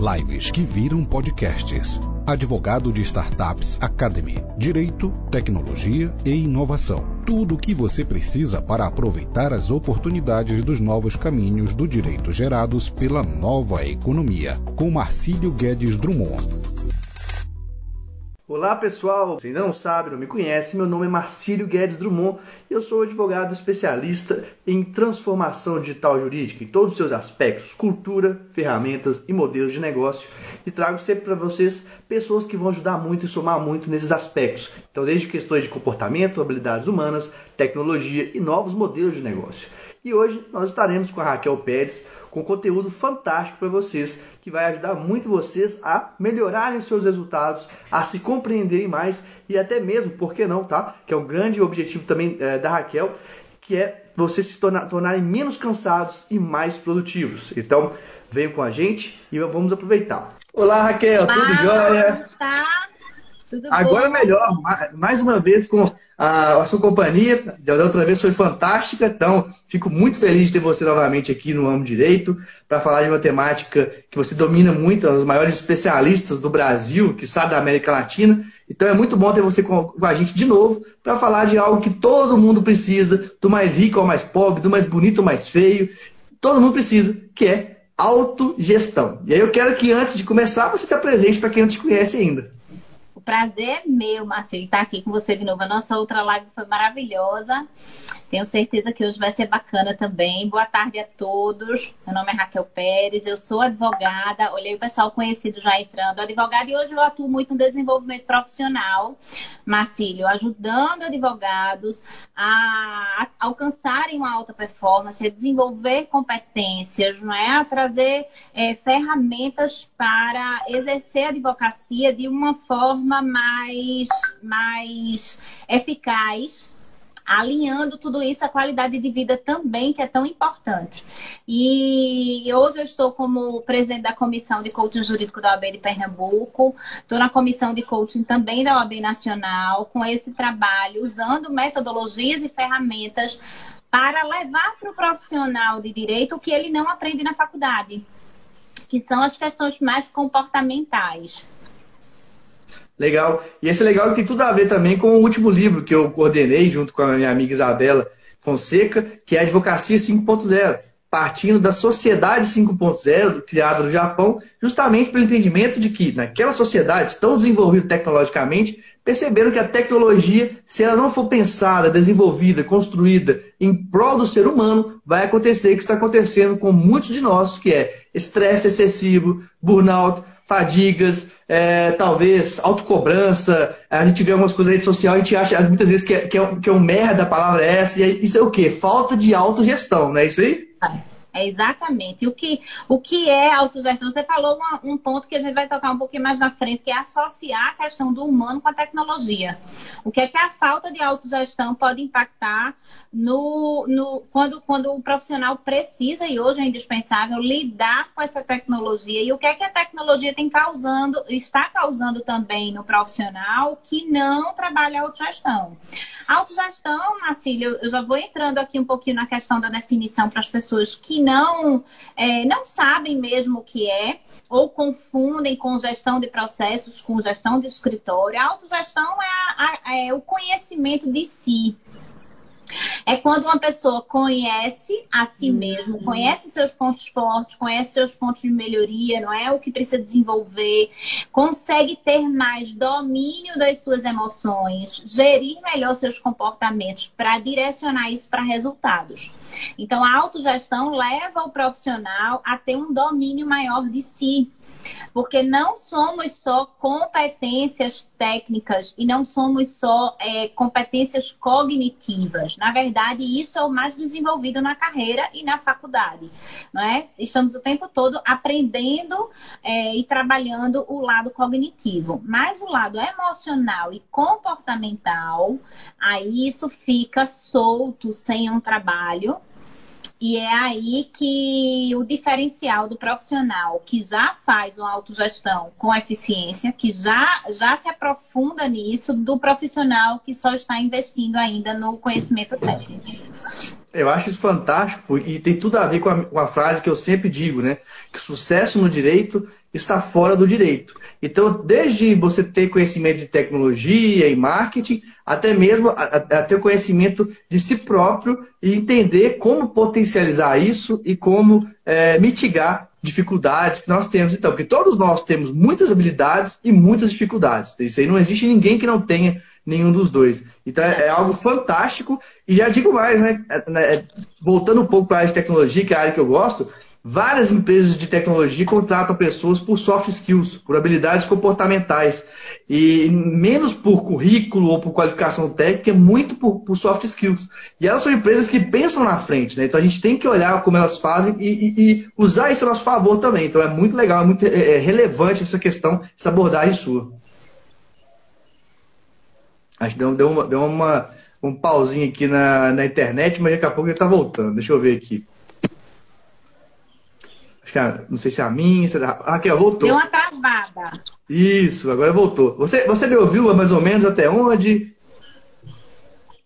Lives que viram podcasts. Advogado de Startups Academy. Direito, tecnologia e inovação. Tudo o que você precisa para aproveitar as oportunidades dos novos caminhos do direito gerados pela nova economia. Com Marcílio Guedes Drummond. Olá pessoal, se ainda não sabe, não me conhece, meu nome é Marcílio Guedes Drummond e eu sou advogado especialista em transformação digital jurídica em todos os seus aspectos, cultura, ferramentas e modelos de negócio e trago sempre para vocês pessoas que vão ajudar muito e somar muito nesses aspectos. Então, desde questões de comportamento, habilidades humanas, tecnologia e novos modelos de negócio. E hoje nós estaremos com a Raquel Pérez com conteúdo fantástico para vocês, que vai ajudar muito vocês a melhorarem seus resultados, a se compreenderem mais e até mesmo, por que não, tá? Que é um grande objetivo também é, da Raquel, que é vocês se tornar, tornarem menos cansados e mais produtivos. Então, venham com a gente e vamos aproveitar. Olá, Raquel, Olá, tudo jóia? Tá? Tudo Agora bom? melhor, mais uma vez com a, a, sua companhia. Da outra vez foi fantástica, então fico muito feliz de ter você novamente aqui no Amo Direito para falar de uma temática que você domina muito, um dos maiores especialistas do Brasil, que sabe da América Latina. Então é muito bom ter você com, com a gente de novo para falar de algo que todo mundo precisa, do mais rico ao mais pobre, do mais bonito ao mais feio. Todo mundo precisa, que é autogestão. E aí eu quero que antes de começar você se apresente para quem não te conhece ainda. O prazer é meu, Marcelo, estar aqui com você de novo. A nossa outra live foi maravilhosa. Tenho certeza que hoje vai ser bacana também. Boa tarde a todos. Meu nome é Raquel Pérez, eu sou advogada. Olhei o pessoal conhecido já entrando. Advogada e hoje eu atuo muito no desenvolvimento profissional, Marcílio, ajudando advogados a alcançarem uma alta performance, a desenvolver competências, não é? A trazer é, ferramentas para exercer a advocacia de uma forma mais, mais eficaz alinhando tudo isso à qualidade de vida também, que é tão importante. E hoje eu estou como presidente da comissão de coaching jurídico da OAB de Pernambuco, estou na comissão de coaching também da OAB Nacional, com esse trabalho, usando metodologias e ferramentas para levar para o profissional de direito o que ele não aprende na faculdade, que são as questões mais comportamentais. Legal. E esse é legal que tem tudo a ver também com o último livro que eu coordenei junto com a minha amiga Isabela Fonseca, que é Advocacia 5.0, partindo da Sociedade 5.0, criada no Japão, justamente pelo entendimento de que naquela sociedade tão desenvolvida tecnologicamente, perceberam que a tecnologia, se ela não for pensada, desenvolvida, construída em prol do ser humano, vai acontecer o que está acontecendo com muitos de nós, que é estresse excessivo, burnout, fadigas, é, talvez autocobrança. A gente vê algumas coisas na rede social, a gente acha muitas vezes que é, que é, um, que é um merda a palavra é essa, e isso é o quê? Falta de autogestão, não é isso aí? É exatamente. O que, o que é autogestão? Você falou uma, um ponto que a gente vai tocar um pouquinho mais na frente, que é associar a questão do humano com a tecnologia. O que é que a falta de autogestão pode impactar no, no, quando, quando o profissional precisa, e hoje é indispensável, lidar com essa tecnologia. E o que é que a tecnologia tem causando, está causando também no profissional que não trabalha a autogestão. A autogestão, Marcílio, eu já vou entrando aqui um pouquinho na questão da definição para as pessoas que não, é, não sabem mesmo o que é, ou confundem com gestão de processos, com gestão de escritório. A autogestão é, a, a, é o conhecimento de si. É quando uma pessoa conhece a si uhum. mesmo, conhece seus pontos fortes, conhece seus pontos de melhoria, não é o que precisa desenvolver, consegue ter mais domínio das suas emoções, gerir melhor seus comportamentos para direcionar isso para resultados. Então, a autogestão leva o profissional a ter um domínio maior de si, porque não somos só competências técnicas e não somos só é, competências cognitivas. Na verdade, isso é o mais desenvolvido na carreira e na faculdade. Não é? Estamos o tempo todo aprendendo é, e trabalhando o lado cognitivo. Mas o lado emocional e comportamental, aí isso fica solto sem um trabalho e é aí que o diferencial do profissional que já faz uma autogestão com eficiência, que já, já se aprofunda nisso, do profissional que só está investindo ainda no conhecimento técnico. Eu acho isso fantástico e tem tudo a ver com a, com a, frase que eu sempre digo, né? Que sucesso no direito está fora do direito. Então, desde você ter conhecimento de tecnologia e marketing, até mesmo a, a conhecimento de si próprio e entender como potencializar isso e como é, mitigar dificuldades que nós temos, então, porque todos nós temos muitas habilidades e muitas dificuldades. Isso aí não existe ninguém que não tenha nenhum dos dois. Então é, é algo fantástico. E já digo mais, né? É, né voltando um pouco para a área de tecnologia, que é a área que eu gosto, Várias empresas de tecnologia contratam pessoas por soft skills, por habilidades comportamentais. E menos por currículo ou por qualificação técnica, muito por, por soft skills. E elas são empresas que pensam na frente, né? Então a gente tem que olhar como elas fazem e, e, e usar isso a nosso favor também. Então é muito legal, é muito é, é relevante essa questão, essa abordagem sua. Acho que deu, deu, uma, deu uma, um pauzinho aqui na, na internet, mas daqui a pouco ele está voltando. Deixa eu ver aqui. Acho que a, não sei se é a minha, se é a Raquel voltou. Deu uma travada. Isso, agora voltou. Você, você me ouviu mais ou menos até onde?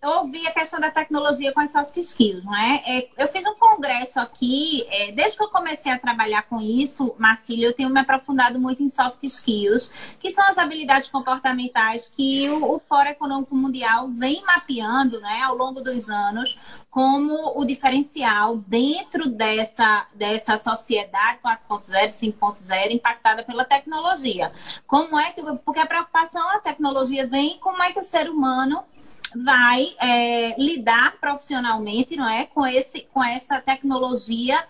Ouvi a questão da tecnologia com as soft skills, não é? é eu fiz um congresso aqui, é, desde que eu comecei a trabalhar com isso, Marcílio, eu tenho me aprofundado muito em soft skills, que são as habilidades comportamentais que o, o Fórum Econômico Mundial vem mapeando, né, ao longo dos anos, como o diferencial dentro dessa, dessa sociedade 4.0, 5.0 impactada pela tecnologia. Como é que, porque a preocupação, a tecnologia vem, como é que o ser humano vai é, lidar profissionalmente, não é, com esse, com essa tecnologia,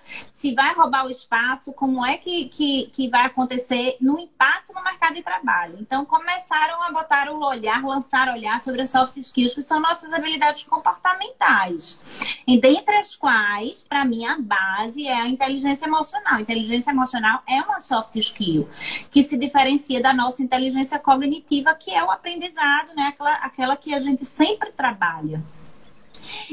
se vai roubar o espaço, como é que, que, que vai acontecer no impacto no mercado de trabalho. Então começaram a botar o olhar, lançar olhar sobre as soft skills, que são nossas habilidades comportamentais, e dentre as quais, para mim, a base é a inteligência emocional. Inteligência emocional é uma soft skill que se diferencia da nossa inteligência cognitiva, que é o aprendizado, né? aquela, aquela que a gente sempre sempre trabalha.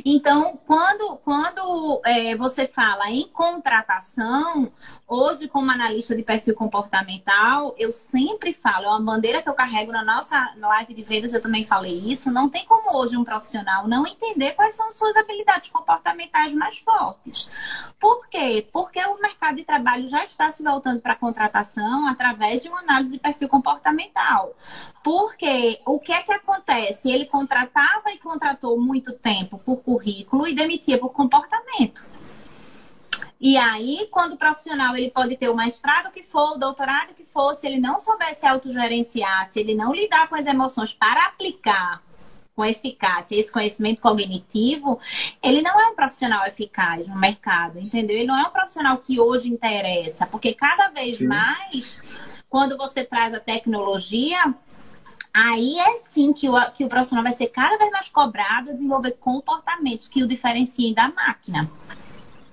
Então, quando, quando é, você fala em contratação, hoje, como analista de perfil comportamental, eu sempre falo, é uma bandeira que eu carrego na nossa live de vendas, eu também falei isso. Não tem como hoje um profissional não entender quais são suas habilidades comportamentais mais fortes. Por quê? Porque o mercado de trabalho já está se voltando para a contratação através de uma análise de perfil comportamental. Porque o que é que acontece? Ele contratava e contratou muito tempo por currículo e demitia por comportamento. E aí, quando o profissional ele pode ter o mestrado que for, o doutorado que for, se ele não souber se autogerenciar, se ele não lidar com as emoções para aplicar com eficácia esse conhecimento cognitivo, ele não é um profissional eficaz no mercado, entendeu? Ele não é um profissional que hoje interessa, porque cada vez Sim. mais, quando você traz a tecnologia, Aí é sim que o, que o profissional vai ser cada vez mais cobrado a desenvolver comportamentos que o diferenciem da máquina.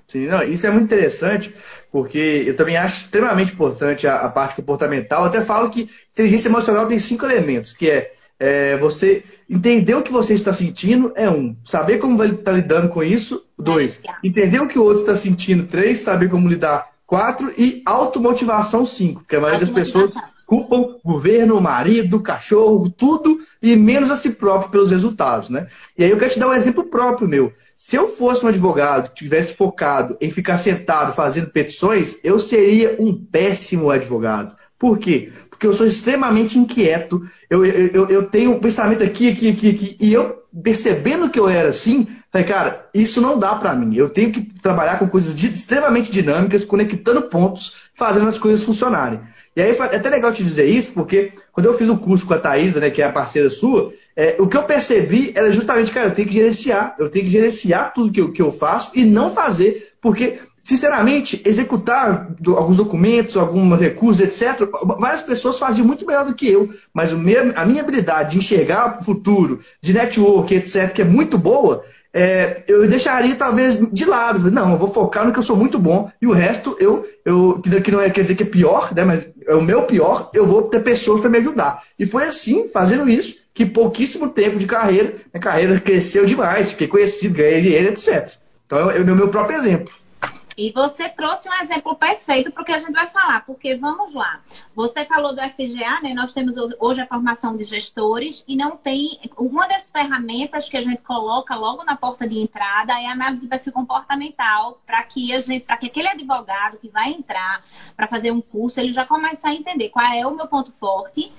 Sim, não, isso é muito interessante, porque eu também acho extremamente importante a, a parte comportamental. Eu até falo que inteligência emocional tem cinco elementos, que é, é, você entender o que você está sentindo, é um. Saber como vai estar tá lidando com isso, dois. Entender o que o outro está sentindo, três. Saber como lidar, quatro. E automotivação, cinco. Porque a maioria das pessoas culpam governo, marido, cachorro, tudo, e menos a si próprio pelos resultados, né? E aí eu quero te dar um exemplo próprio meu. Se eu fosse um advogado que tivesse focado em ficar sentado fazendo petições, eu seria um péssimo advogado. Por quê? Porque eu sou extremamente inquieto, eu, eu, eu tenho um pensamento aqui, aqui, aqui, aqui, e eu, percebendo que eu era assim, falei, cara, isso não dá para mim. Eu tenho que trabalhar com coisas extremamente dinâmicas, conectando pontos, fazendo as coisas funcionarem. E aí é até legal te dizer isso, porque quando eu fiz o curso com a Thaisa, né, que é a parceira sua, é, o que eu percebi era justamente, cara, eu tenho que gerenciar, eu tenho que gerenciar tudo que eu, que eu faço e não fazer, porque Sinceramente, executar alguns documentos, alguns recursos, etc., várias pessoas faziam muito melhor do que eu, mas meu, a minha habilidade de enxergar o futuro, de network, etc., que é muito boa, é, eu deixaria talvez de lado. Não, eu vou focar no que eu sou muito bom e o resto eu, eu que não é, quer dizer que é pior, né, mas é o meu pior, eu vou ter pessoas para me ajudar. E foi assim, fazendo isso, que pouquíssimo tempo de carreira, minha carreira cresceu demais, fiquei conhecido, ganhei dinheiro, etc. Então, é o meu próprio exemplo. E você trouxe um exemplo perfeito para o que a gente vai falar, porque vamos lá. Você falou do FGA, né? Nós temos hoje a formação de gestores e não tem. Uma das ferramentas que a gente coloca logo na porta de entrada é a análise de perfil comportamental, para que a gente, para que aquele advogado que vai entrar para fazer um curso, ele já comece a entender qual é o meu ponto forte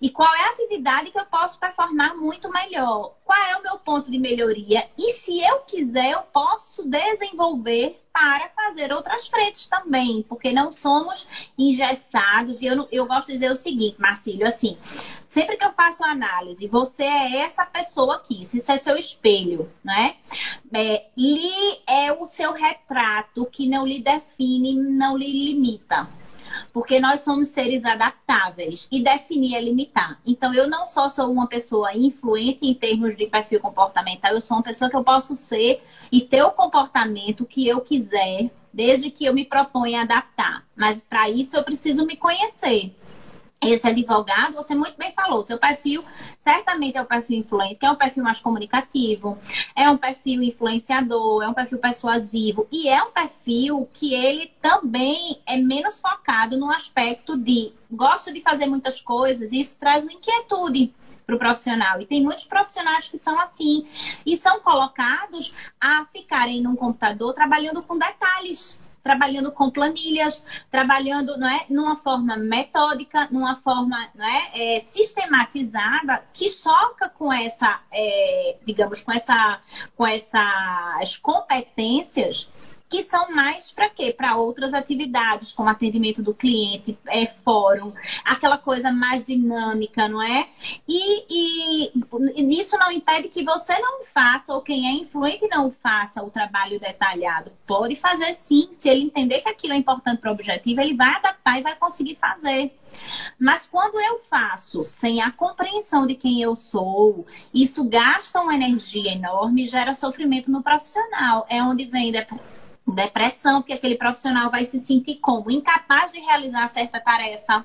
e qual é a atividade que eu posso performar muito melhor? Qual é o meu ponto de melhoria? E se eu quiser, eu posso desenvolver para fazer outras frentes também, porque não somos engessados. E eu, eu gosto de dizer o seguinte, Marcílio, assim, sempre que eu faço análise, você é essa pessoa aqui, isso é seu espelho, né? É, li é o seu retrato que não lhe define, não lhe limita porque nós somos seres adaptáveis e definir é limitar. Então, eu não só sou uma pessoa influente em termos de perfil comportamental, eu sou uma pessoa que eu posso ser e ter o comportamento que eu quiser, desde que eu me proponha adaptar. Mas para isso eu preciso me conhecer esse advogado, você muito bem falou, seu perfil certamente é um perfil influente, que é um perfil mais comunicativo, é um perfil influenciador, é um perfil persuasivo e é um perfil que ele também é menos focado no aspecto de gosto de fazer muitas coisas e isso traz uma inquietude para o profissional. E tem muitos profissionais que são assim e são colocados a ficarem num computador trabalhando com detalhes trabalhando com planilhas, trabalhando não é, numa forma metódica, numa forma não é, é sistematizada, que choca com essa, é, digamos, com, essa, com essas competências que são mais para quê? Para outras atividades, como atendimento do cliente, é, fórum, aquela coisa mais dinâmica, não é? E, e, isso não impede que você não faça, ou quem é influente não faça o trabalho detalhado. Pode fazer sim, se ele entender que aquilo é importante para o objetivo, ele vai adaptar e vai conseguir fazer. Mas quando eu faço sem a compreensão de quem eu sou, isso gasta uma energia enorme e gera sofrimento no profissional. É onde vem depressão, porque aquele profissional vai se sentir como incapaz de realizar certa tarefa.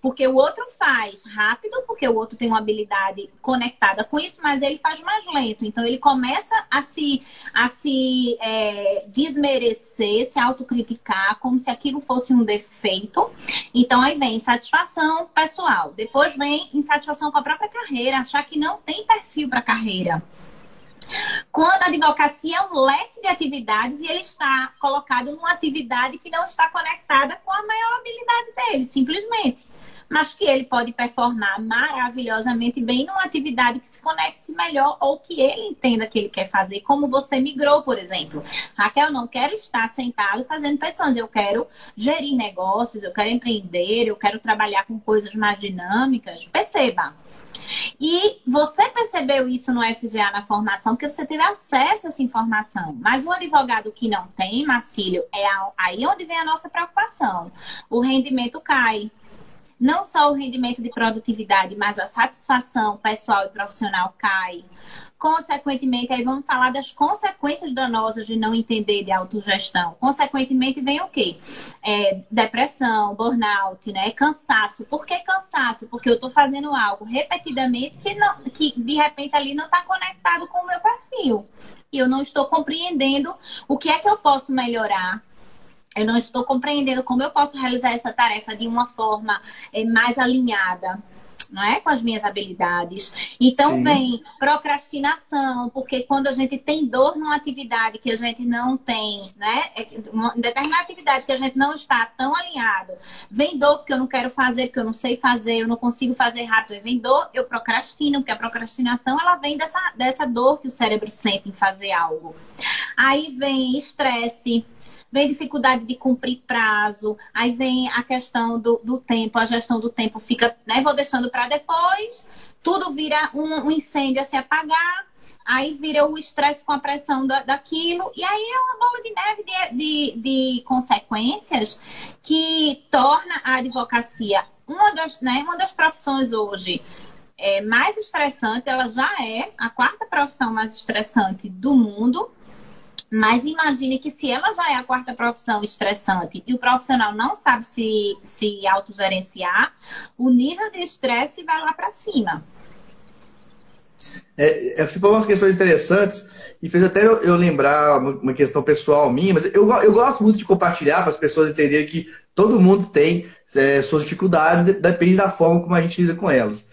Porque o outro faz rápido, porque o outro tem uma habilidade conectada com isso, mas ele faz mais lento. Então ele começa a se, a se é, desmerecer, se autocriticar, como se aquilo fosse um defeito. Então aí vem insatisfação pessoal. Depois vem insatisfação com a própria carreira, achar que não tem perfil para carreira. Quando a advocacia é um leque de atividades e ele está colocado numa atividade que não está conectada com a maior habilidade dele, simplesmente. Mas que ele pode performar maravilhosamente bem numa atividade que se conecte melhor ou que ele entenda que ele quer fazer, como você migrou, por exemplo. Raquel, não quero estar sentado fazendo petições, eu quero gerir negócios, eu quero empreender, eu quero trabalhar com coisas mais dinâmicas. Perceba, e você percebeu isso no FGA na formação, porque você teve acesso a essa informação. Mas o advogado que não tem, Marcílio, é aí onde vem a nossa preocupação. O rendimento cai. Não só o rendimento de produtividade, mas a satisfação pessoal e profissional cai. Consequentemente, aí vamos falar das consequências danosas de não entender de autogestão. Consequentemente, vem o quê? É, depressão, burnout, né? Cansaço. Por que cansaço? Porque eu estou fazendo algo repetidamente que, não, que de repente ali não está conectado com o meu perfil. E eu não estou compreendendo o que é que eu posso melhorar, eu não estou compreendendo como eu posso realizar essa tarefa de uma forma é, mais alinhada não é? Com as minhas habilidades. Então Sim. vem procrastinação, porque quando a gente tem dor numa atividade que a gente não tem, né? É uma determinada atividade que a gente não está tão alinhado, vem dor porque eu não quero fazer, porque eu não sei fazer, eu não consigo fazer rápido, vem dor, eu procrastino, porque a procrastinação ela vem dessa, dessa dor que o cérebro sente em fazer algo. Aí vem estresse, vem dificuldade de cumprir prazo, aí vem a questão do, do tempo, a gestão do tempo fica, né, vou deixando para depois, tudo vira um, um, incêndio a se apagar, aí vira o estresse com a pressão da, daquilo, e aí é uma bola de neve de, de, de consequências que torna a advocacia uma das, né, uma das profissões hoje é, mais estressante, ela já é a quarta profissão mais estressante do mundo, mas imagine que se ela já é a quarta profissão estressante e o profissional não sabe se, se autogerenciar, o nível de estresse vai lá para cima. É, é, você falou umas questões interessantes e fez até eu, eu lembrar uma questão pessoal minha, mas eu, eu gosto muito de compartilhar para as pessoas entenderem que todo mundo tem é, suas dificuldades, depende da forma como a gente lida com elas.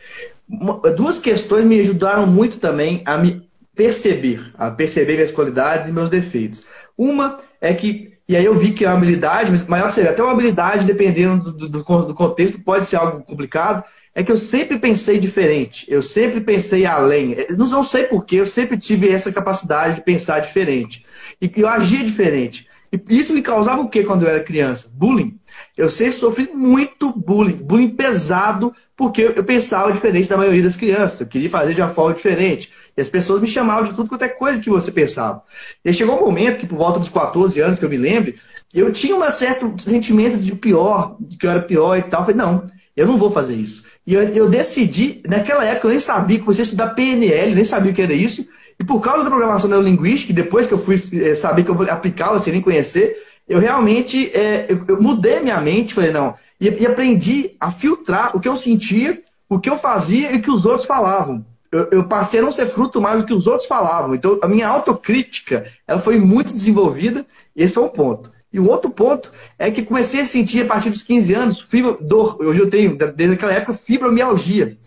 Duas questões me ajudaram muito também a me perceber, a perceber minhas qualidades e meus defeitos. Uma é que, e aí eu vi que a habilidade, mas maior seria até uma habilidade, dependendo do, do, do contexto, pode ser algo complicado, é que eu sempre pensei diferente, eu sempre pensei além. Não sei porquê, eu sempre tive essa capacidade de pensar diferente. E eu agia diferente. E isso me causava o que quando eu era criança? Bullying. Eu sempre sofri muito bullying, bullying pesado, porque eu pensava diferente da maioria das crianças. Eu queria fazer de uma forma diferente. E as pessoas me chamavam de tudo quanto é coisa que você pensava. E aí chegou um momento que, por volta dos 14 anos, que eu me lembro, eu tinha um certo sentimento de pior, de que eu era pior e tal. Eu falei, não, eu não vou fazer isso. E eu, eu, decidi, naquela época eu nem sabia que você ia estudar PNL, nem sabia o que era isso. E por causa da programação neurolinguística, depois que eu fui é, saber que eu aplicava sem nem conhecer, eu realmente é, eu, eu, mudei minha mente, falei, não, e, e, aprendi a filtrar o que eu sentia, o que eu fazia e o que os outros falavam. Eu, eu, passei a não ser fruto mais do que os outros falavam. Então, a minha autocrítica ela foi muito desenvolvida, e esse foi um ponto. E o outro ponto é que comecei a sentir a partir dos 15 anos fibra, dor. Hoje eu tenho, desde aquela época, fibromialgia.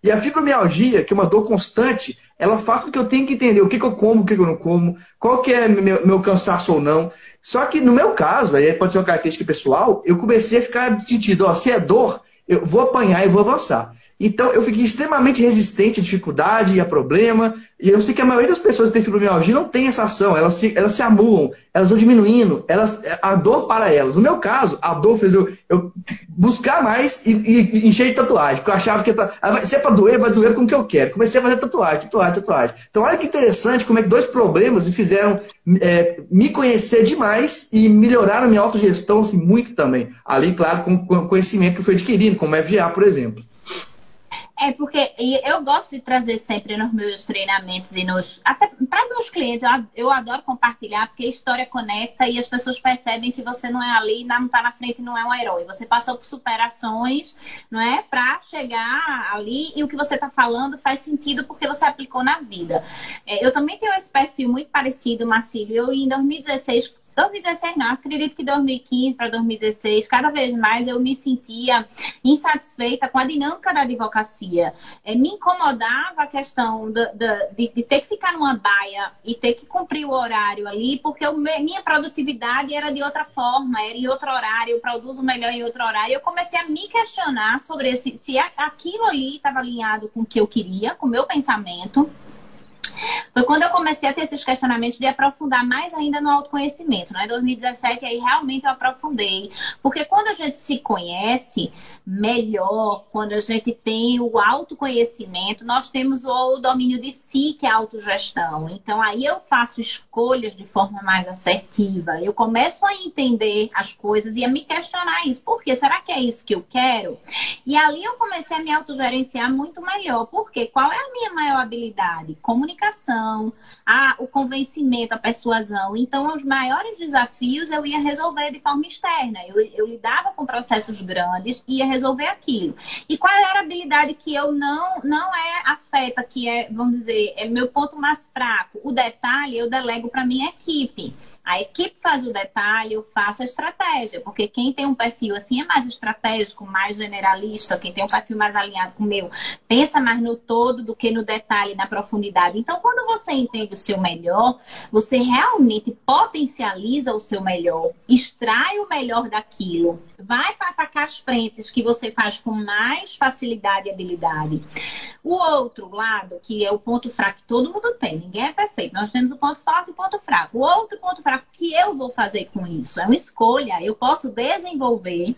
E a fibromialgia, que é uma dor constante, ela faz com que eu tenha que entender o que, que eu como, o que, que eu não como, qual que é meu, meu cansaço ou não. Só que no meu caso, aí pode ser uma característica pessoal, eu comecei a ficar sentido, ó, se é dor, eu vou apanhar e vou avançar. Então eu fiquei extremamente resistente à dificuldade e a problema. E eu sei que a maioria das pessoas que têm fibromialgia não tem essa ação, elas se, elas se amuam, elas vão diminuindo, elas, a dor para elas. No meu caso, a dor fez eu, eu buscar mais e, e, encher de tatuagem, porque eu achava que ah, se é para doer, vai doer com o que eu quero. Comecei a fazer tatuagem, tatuagem, tatuagem. Então olha que interessante como é que dois problemas me fizeram é, me conhecer demais e melhoraram a minha autogestão assim, muito também. Ali, claro, com o conhecimento que eu fui adquirindo, como FGA, por exemplo. É porque eu gosto de trazer sempre nos meus treinamentos e nos até para meus clientes eu, adoro compartilhar porque a história conecta e as pessoas percebem que você não é ali, não está na frente, não é um herói. Você passou por superações, não é, para chegar ali e o que você está falando faz sentido porque você aplicou na vida. É, eu também tenho esse perfil muito parecido, Marcílio. Eu em 2016 2016 não, acredito que 2015 para 2016, cada vez mais eu me sentia insatisfeita com a dinâmica da advocacia. É, me incomodava a questão de, de, de, ter que ficar numa baia e ter que cumprir o horário ali, porque eu, minha produtividade era de outra forma, era em outro horário, eu produzo melhor em outro horário. Eu comecei a me questionar sobre esse, se aquilo ali estava alinhado com o que eu queria, com o meu pensamento. Foi quando eu comecei a ter esses questionamentos de aprofundar mais ainda no autoconhecimento. Né? Em 2017, aí realmente eu aprofundei. Porque quando a gente se conhece melhor, quando a gente tem o autoconhecimento, nós temos o domínio de si, que é a autogestão. Então, aí eu faço escolhas de forma mais assertiva. Eu começo a entender as coisas e a me questionar isso. Por quê? Será que é isso que eu quero? E ali eu comecei a me autogerenciar muito melhor. Por quê? Qual é a minha maior habilidade? Comunicação, a, o convencimento, a persuasão. Então, os maiores desafios eu ia resolver de forma externa. Eu, eu lidava com processos grandes e ia resolver aquilo. E qual era a habilidade que eu não, não é afeta, que é, vamos dizer, é meu ponto mais fraco? O detalhe eu delego para minha equipe. A equipe faz o detalhe, eu faço a estratégia, porque quem tem um perfil assim é mais estratégico, mais generalista, quem tem um perfil mais alinhado com o meu, pensa mais no todo do que no detalhe, na profundidade. Então, quando você entende o seu melhor, você realmente potencializa o seu melhor, extrai o melhor daquilo, vai para atacar as frentes que você faz com mais facilidade e habilidade. O outro lado, que é o ponto fraco, que todo mundo tem, ninguém é perfeito. Nós temos o ponto forte e o ponto fraco. O outro ponto fraco o que eu vou fazer com isso? É uma escolha. Eu posso desenvolver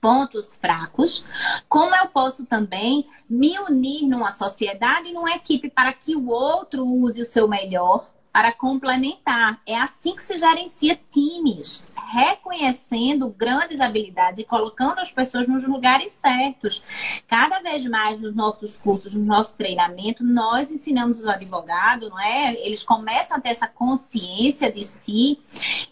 pontos fracos, como eu posso também me unir numa sociedade e numa equipe para que o outro use o seu melhor para complementar. É assim que se gerencia times, reconhecendo grandes habilidades e colocando as pessoas nos lugares certos. Cada vez mais nos nossos cursos, no nosso treinamento, nós ensinamos os advogados, não é? Eles começam a ter essa consciência de si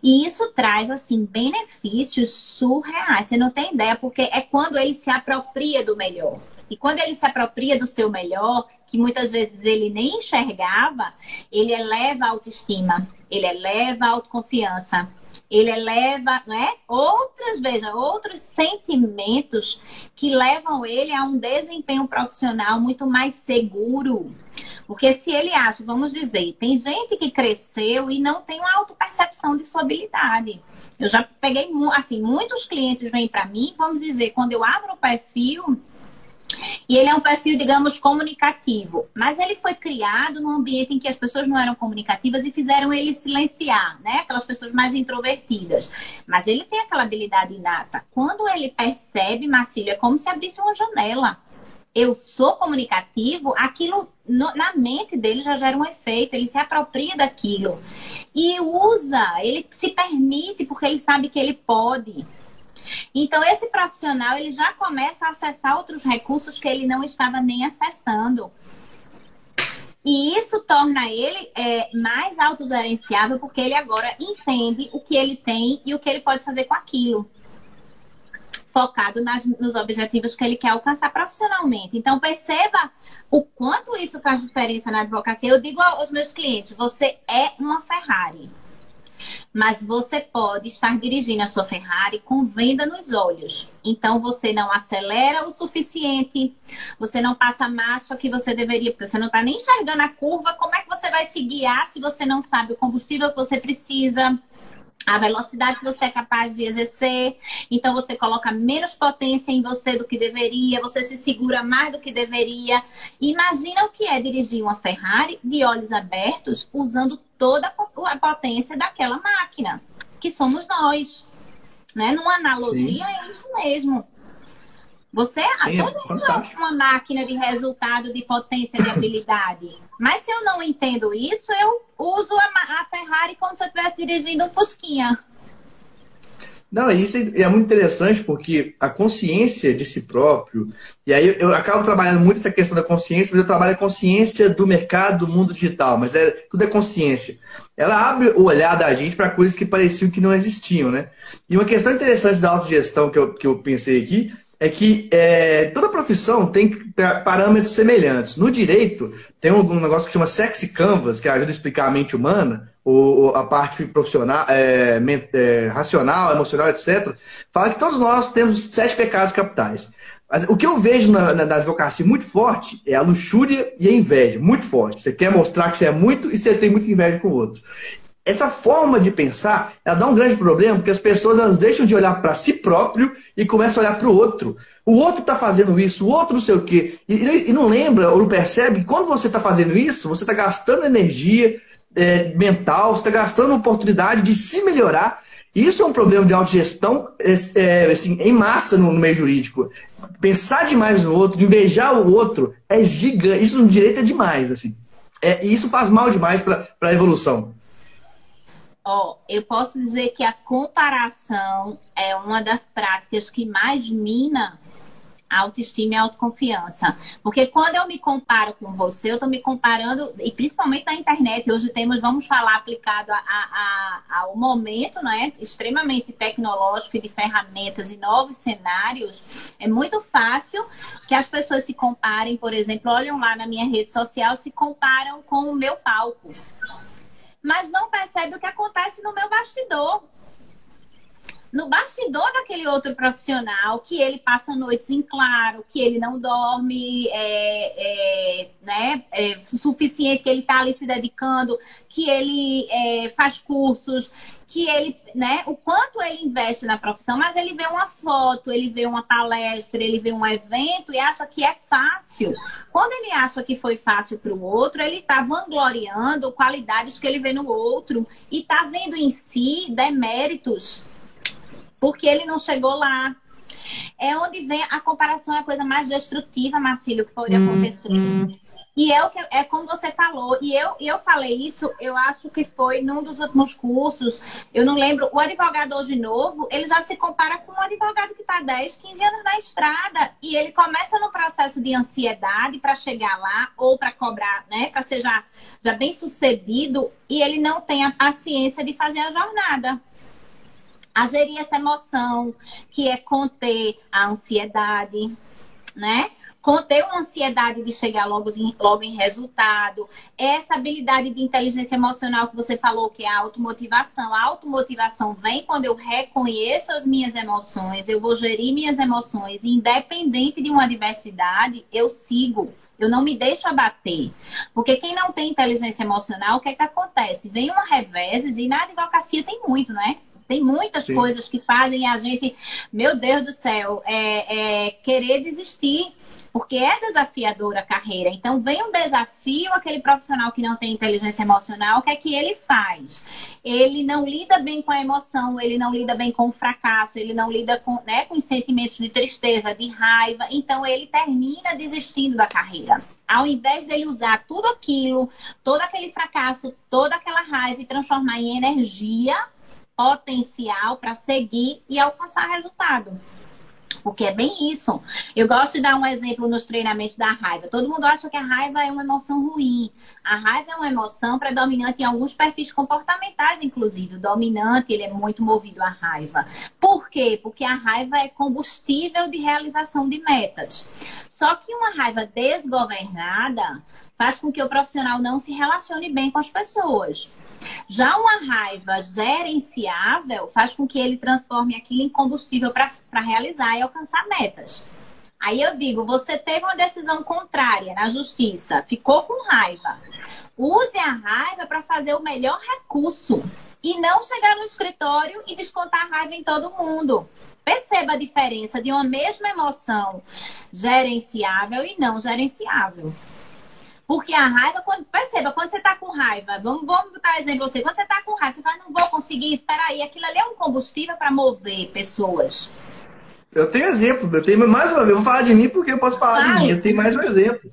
e isso traz assim benefícios surreais. Você não tem ideia porque é quando ele se apropria do melhor. E quando ele se apropria do seu melhor, que muitas vezes ele nem enxergava, ele eleva a autoestima, ele eleva a autoconfiança, ele eleva, não é? Outras, veja, outros sentimentos que levam ele a um desempenho profissional muito mais seguro. Porque se ele acha, vamos dizer, tem gente que cresceu e não tem uma autopercepção de sua habilidade. Eu já peguei, assim, muitos clientes vêm para mim, vamos dizer, quando eu abro o perfil, e ele é um perfil, digamos, comunicativo. Mas ele foi criado num ambiente em que as pessoas não eram comunicativas e fizeram ele silenciar, né? Aquelas pessoas mais introvertidas. Mas ele tem aquela habilidade inata. Quando ele percebe, Marcílio, é como se abrisse uma janela. Eu sou comunicativo, aquilo no, na mente dele já gera um efeito, ele se apropria daquilo. E usa, ele se permite porque ele sabe que ele pode. Então, esse profissional ele já começa a acessar outros recursos que ele não estava nem acessando. E isso torna ele é, mais autogerenciável, porque ele agora entende o que ele tem e o que ele pode fazer com aquilo. Focado nas, nos objetivos que ele quer alcançar profissionalmente. Então, perceba o quanto isso faz diferença na advocacia. Eu digo aos meus clientes: você é uma Ferrari mas você pode estar dirigindo a sua Ferrari com venda nos olhos. Então você não acelera o suficiente, você não passa a marcha que você deveria, porque você não está nem enxergando a curva. Como é que você vai se guiar se você não sabe o combustível que você precisa? a velocidade que você é capaz de exercer. Então você coloca menos potência em você do que deveria, você se segura mais do que deveria. Imagina o que é dirigir uma Ferrari de olhos abertos, usando toda a potência daquela máquina, que somos nós. Né? Numa analogia, Sim. é isso mesmo. Você, Sim, todo mundo é uma máquina de resultado, de potência, de habilidade. Mas se eu não entendo isso, eu uso a, a Ferrari como se eu estivesse dirigindo um Fusquinha. Não, e é muito interessante porque a consciência de si próprio, e aí eu acabo trabalhando muito essa questão da consciência, mas eu trabalho a consciência do mercado, do mundo digital, mas é, tudo é consciência. Ela abre o olhar da gente para coisas que pareciam que não existiam, né? E uma questão interessante da autogestão que eu, que eu pensei aqui é que é, toda profissão tem parâmetros semelhantes. No direito, tem um, negócio que chama sexy canvas, que ajuda a explicar a mente humana, ou, a parte profissional, é, é, racional, emocional, etc. Fala que todos nós temos sete pecados capitais. Mas o que eu vejo na, na, na, advocacia muito forte é a luxúria e a inveja, muito forte. Você quer mostrar que você é muito e você tem muita inveja com o outro essa forma de pensar, ela dá um grande problema, porque as pessoas elas deixam de olhar para si próprio e começam a olhar para o outro. O outro está fazendo isso, o outro não sei o quê. E, e não lembra ou não percebe que quando você está fazendo isso, você está gastando energia é, mental, você está gastando oportunidade de se melhorar. Isso é um problema de autogestão é, é, assim, em massa no, no, meio jurídico. Pensar demais no outro, invejar o outro, é gigante. Isso no direito é demais. Assim. É, e isso faz mal demais para a evolução. Ó, eu posso dizer que a comparação é uma das práticas que mais mina a autoestima e a autoconfiança. Porque quando eu me comparo com você, eu estou me comparando, e principalmente na internet, hoje temos, vamos falar, aplicado a, a, a, ao momento, né, extremamente tecnológico e de ferramentas e novos cenários, é muito fácil que as pessoas se comparem, por exemplo, olham lá na minha rede social, se comparam com o meu palco mas não percebe o que acontece no meu bastidor. No bastidor daquele outro profissional, que ele passa noites em claro, que ele não dorme é, é, né, é, suficiente, que ele está ali se dedicando, que ele é, faz cursos, que ele, né, o quanto ele investe na profissão, mas ele vê uma foto, ele vê uma palestra, ele vê um evento e acha que é fácil. Quando ele acha que foi fácil para o outro, ele está vangloriando qualidades que ele vê no outro e está vendo em si deméritos, porque ele não chegou lá. É onde vem a comparação, é a coisa mais destrutiva, Marcílio, que pode hum, acontecer. Hum. E é o que é como você falou. E eu, eu falei isso, eu acho que foi num dos últimos cursos. Eu não lembro. O advogado hoje novo, ele já se compara com um advogado que está 10, 15 anos na estrada. E ele começa no processo de ansiedade para chegar lá ou para cobrar, né? Para ser já, já bem sucedido. E ele não tem a paciência de fazer a jornada a gerir essa emoção, que é conter a ansiedade, né? conter uma ansiedade de chegar logo em, logo em resultado, essa habilidade de inteligência emocional que você falou, que é a automotivação. A automotivação vem quando eu reconheço as minhas emoções, eu vou gerir minhas emoções, independente de uma adversidade, eu sigo. Eu não me deixo abater. Porque quem não tem inteligência emocional, o que é que acontece? Vem uma reveses, e na advocacia tem muito, né? Tem muitas Sim. coisas que fazem a gente, meu Deus do céu, é, é, querer desistir porque é desafiadora a carreira. Então, vem um desafio, aquele profissional que não tem inteligência emocional, o que é que ele faz? Ele não lida bem com a emoção, ele não lida bem com o fracasso, ele não lida com, né, com os sentimentos de tristeza, de raiva, então ele termina desistindo da carreira. Ao invés dele usar tudo aquilo, todo aquele fracasso, toda aquela raiva e transformar em energia potencial para seguir e alcançar resultado. Porque é bem isso. Eu gosto de dar um exemplo nos treinamentos da raiva. Todo mundo acha que a raiva é uma emoção ruim. A raiva é uma emoção predominante em alguns perfis comportamentais, inclusive. O dominante, ele é muito movido à raiva. Por quê? Porque a raiva é combustível de realização de metas. Só que uma raiva desgovernada faz com que o profissional não se relacione bem com as pessoas. Já uma raiva gerenciável faz com que ele transforme aquilo em combustível para realizar e alcançar metas. Aí eu digo, você teve uma decisão contrária na justiça, ficou com raiva. Use a raiva para fazer o melhor recurso e não chegar no escritório e descontar a raiva em todo mundo. Perceba a diferença de uma mesma emoção gerenciável e não gerenciável. Porque a raiva, quando, perceba, quando você está com raiva, vamos, vamos botar exemplo você, quando você está com raiva, você fala, não vou conseguir, espera aí, aquilo ali é um combustível para mover pessoas. Eu tenho exemplo, eu tenho mais uma vez, eu vou falar de mim porque eu posso falar Vai. de mim, eu tenho mais um exemplo.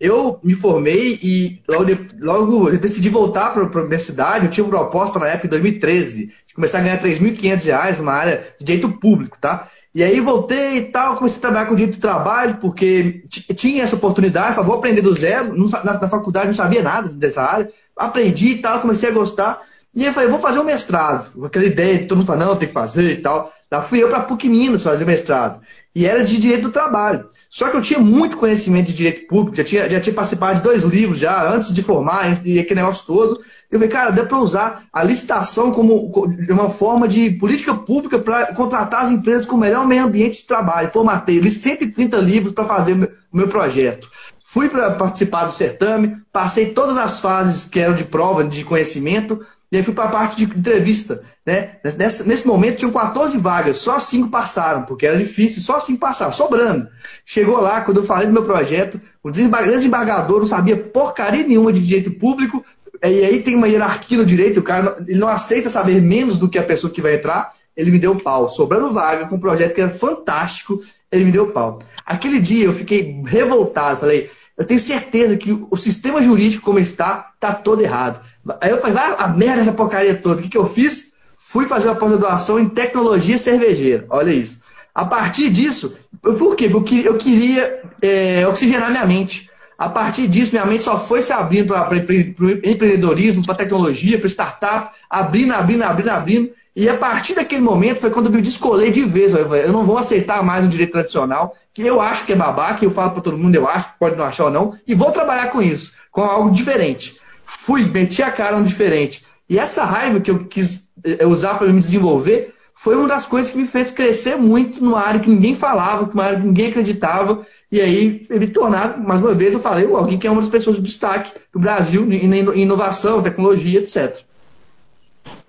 Eu me formei e logo, logo eu decidi voltar para a universidade, eu tinha uma proposta na época, em 2013, de começar a ganhar R$ 3.500 numa área de direito público, tá? E aí voltei e tal, comecei a trabalhar com direito do trabalho, porque tinha essa oportunidade, falei, vou aprender do zero, na, na, faculdade não sabia nada dessa área, aprendi e tal, comecei a gostar. E aí falei, vou fazer um mestrado, aquela ideia de todo mundo fala, não, tem que fazer e tal. Lá fui eu para PUC Minas fazer mestrado. E era de direito do trabalho. Só que eu tinha muito conhecimento de direito público, já tinha, já tinha participado de dois livros já, antes de formar, e aquele negócio todo. Eu falei, cara, dá para usar a licitação como uma forma de política pública para contratar as empresas com o melhor meio ambiente de trabalho. Formatei, li 130 livros para fazer o meu, o meu projeto. Fui para participar do certame, passei todas as fases que eram de prova, de conhecimento, e aí fui para a parte de entrevista. Né? Nesse, nesse, momento tinham 14 vagas, só 5 passaram, porque era difícil, só 5 passaram, sobrando. Chegou lá, quando eu falei do meu projeto, o desembargador não sabia porcaria nenhuma de direito público, e aí tem uma hierarquia no direito, o cara ele não aceita saber menos do que a pessoa que vai entrar, ele me deu pau. Sobrando vaga, com um projeto que era fantástico, ele me deu pau. Aquele dia eu fiquei revoltado, falei, eu tenho certeza que o sistema jurídico como está, está todo errado. Aí eu falei, vai a merda essa porcaria toda. O que, que eu fiz? Fui fazer uma pós-graduação em tecnologia cervejeira. Olha isso. A partir disso, por quê? Porque eu queria é, oxigenar minha mente. A partir disso, minha mente só foi se abrindo para empreendedorismo, para tecnologia, para startup, abrindo, abrindo, abrindo, abrindo. E a partir daquele momento foi quando eu me descolei de vez. Eu não vou aceitar mais o direito tradicional, que eu acho que é babaca, eu falo para todo mundo, eu acho, pode não achar ou não, e vou trabalhar com isso, com algo diferente. Fui, meti a cara no diferente. E essa raiva que eu quis usar para me desenvolver foi uma das coisas que me fez crescer muito numa área que ninguém falava, numa área que ninguém acreditava, e aí me tornar, mais uma vez, eu falei, alguém que é uma das pessoas de destaque do Brasil em inovação, tecnologia, etc.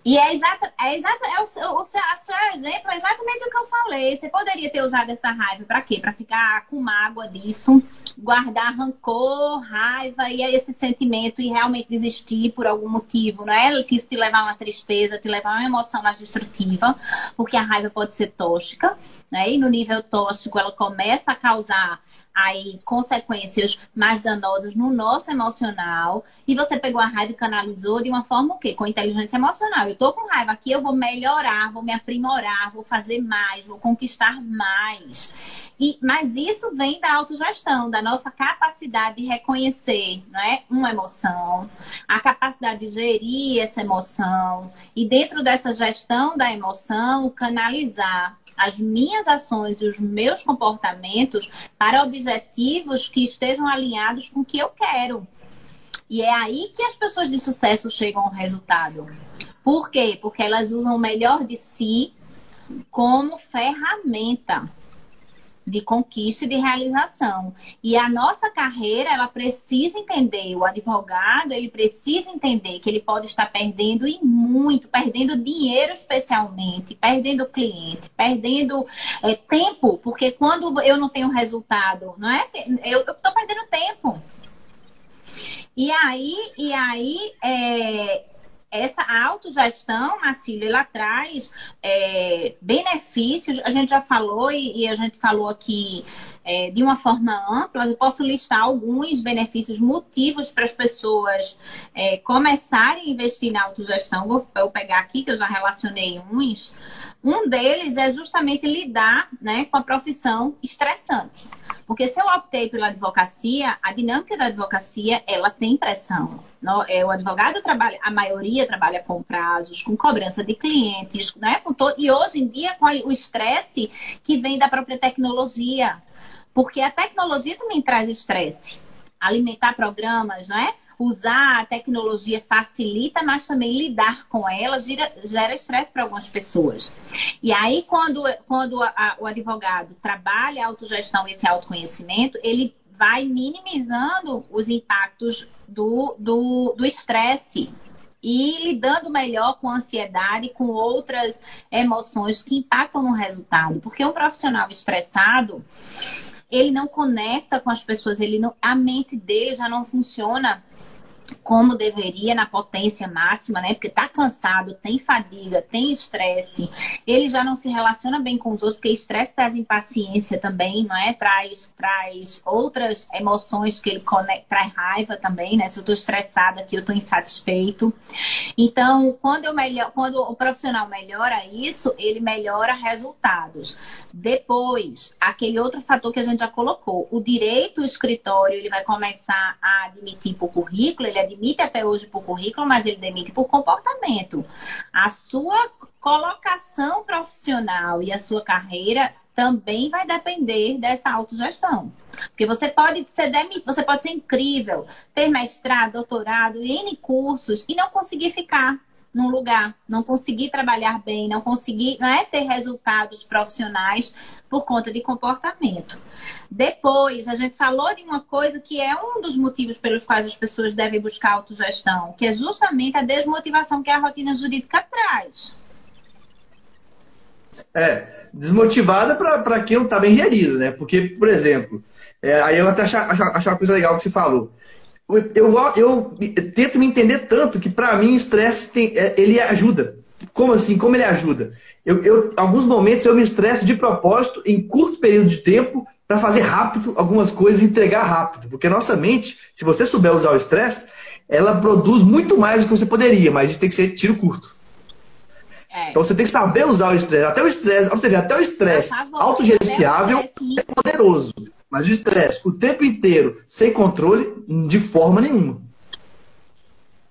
E é exato, é exato, é o, o, o seu exemplo é exatamente o que eu falei. Você poderia ter usado essa raiva para quê? Para ficar com mágoa disso, guardar rancor, raiva e esse sentimento e realmente desistir por algum motivo, não é? Isso te levar a uma tristeza, te levar a uma emoção mais destrutiva, porque a raiva pode ser tóxica, né? E no nível tóxico ela começa a causar aí consequências mais danosas no nosso emocional e você pegou a raiva e canalizou de uma forma o quê? Com inteligência emocional. Eu tô com raiva aqui, eu vou melhorar, vou me aprimorar, vou fazer mais, vou conquistar mais. E, mas isso vem da autogestão, da nossa capacidade de reconhecer né, uma emoção, a capacidade de gerir essa emoção e dentro dessa gestão da emoção, canalizar as minhas ações e os meus comportamentos para objetivos que estejam alinhados com o que eu quero. E é aí que as pessoas de sucesso chegam ao resultado. Por quê? Porque elas usam o melhor de si como ferramenta de conquista e de realização. E a nossa carreira, ela precisa entender, o advogado, ele precisa entender que ele pode estar perdendo e muito, perdendo dinheiro especialmente, perdendo cliente, perdendo é, tempo, porque quando eu não tenho resultado, não é? Eu estou perdendo tempo. E aí, e aí é, essa autogestão, Marcílio, ela traz é, benefícios, a gente já falou e, e a gente falou aqui é, de uma forma ampla, eu posso listar alguns benefícios, motivos para as pessoas é, começarem a investir na autogestão. Vou pegar aqui, que eu já relacionei uns. Um deles é justamente lidar né, com a profissão estressante. Porque se eu optei pela advocacia, a dinâmica da advocacia, ela tem pressão. É, o advogado trabalha, a maioria trabalha com prazos, com cobrança de clientes, né? Com todo, e hoje em dia com o estresse que vem da própria tecnologia. Porque a tecnologia também traz estresse. Alimentar programas, não é? Usar a tecnologia facilita, mas também lidar com ela gera estresse para algumas pessoas. E aí, quando, quando a, o advogado trabalha a autogestão e esse autoconhecimento, ele vai minimizando os impactos do estresse e lidando melhor com a ansiedade, com outras emoções que impactam no resultado. Porque um profissional estressado, ele não conecta com as pessoas, ele não, a mente dele já não funciona como deveria na potência máxima, né? Porque tá cansado, tem fadiga, tem estresse, ele já não se relaciona bem com os outros, porque estresse traz impaciência também, não é? Traz, traz outras emoções que ele conecta, traz raiva também, né? Se eu tô estressada aqui, eu tô insatisfeito. Então, quando eu melhor, quando o profissional melhora isso, ele melhora resultados. Depois, aquele outro fator que a gente já colocou, o direito, o escritório, ele vai começar a admitir por currículo, ele admite até hoje por currículo, mas ele demite por comportamento. A sua colocação profissional e a sua carreira também vai depender dessa autogestão. Porque você pode ser demitido, você pode ser incrível, ter mestrado, doutorado, N cursos e não conseguir ficar num lugar, não conseguir trabalhar bem, não conseguir não é, ter resultados profissionais por conta de comportamento. Depois, a gente falou de uma coisa que é um dos motivos pelos quais as pessoas devem buscar autogestão, que é justamente a desmotivação que a rotina jurídica traz. É, desmotivada para quem não está bem gerido, né? Porque, por exemplo, é, aí eu até achar, achar, uma coisa legal que você falou eu, eu, eu tento me entender tanto que para mim o estresse é, ele ajuda. Como assim? Como ele ajuda? Eu, eu, alguns momentos eu me estresso de propósito em curto período de tempo para fazer rápido algumas coisas e entregar rápido. Porque a nossa mente, se você souber usar o estresse, ela produz muito mais do que você poderia, mas isso tem que ser tiro curto. É. Então você tem que saber usar o estresse. Até o estresse, ou seja, até o estresse autogerenciável é poderoso. Mas o estresse o tempo inteiro, sem controle, de forma nenhuma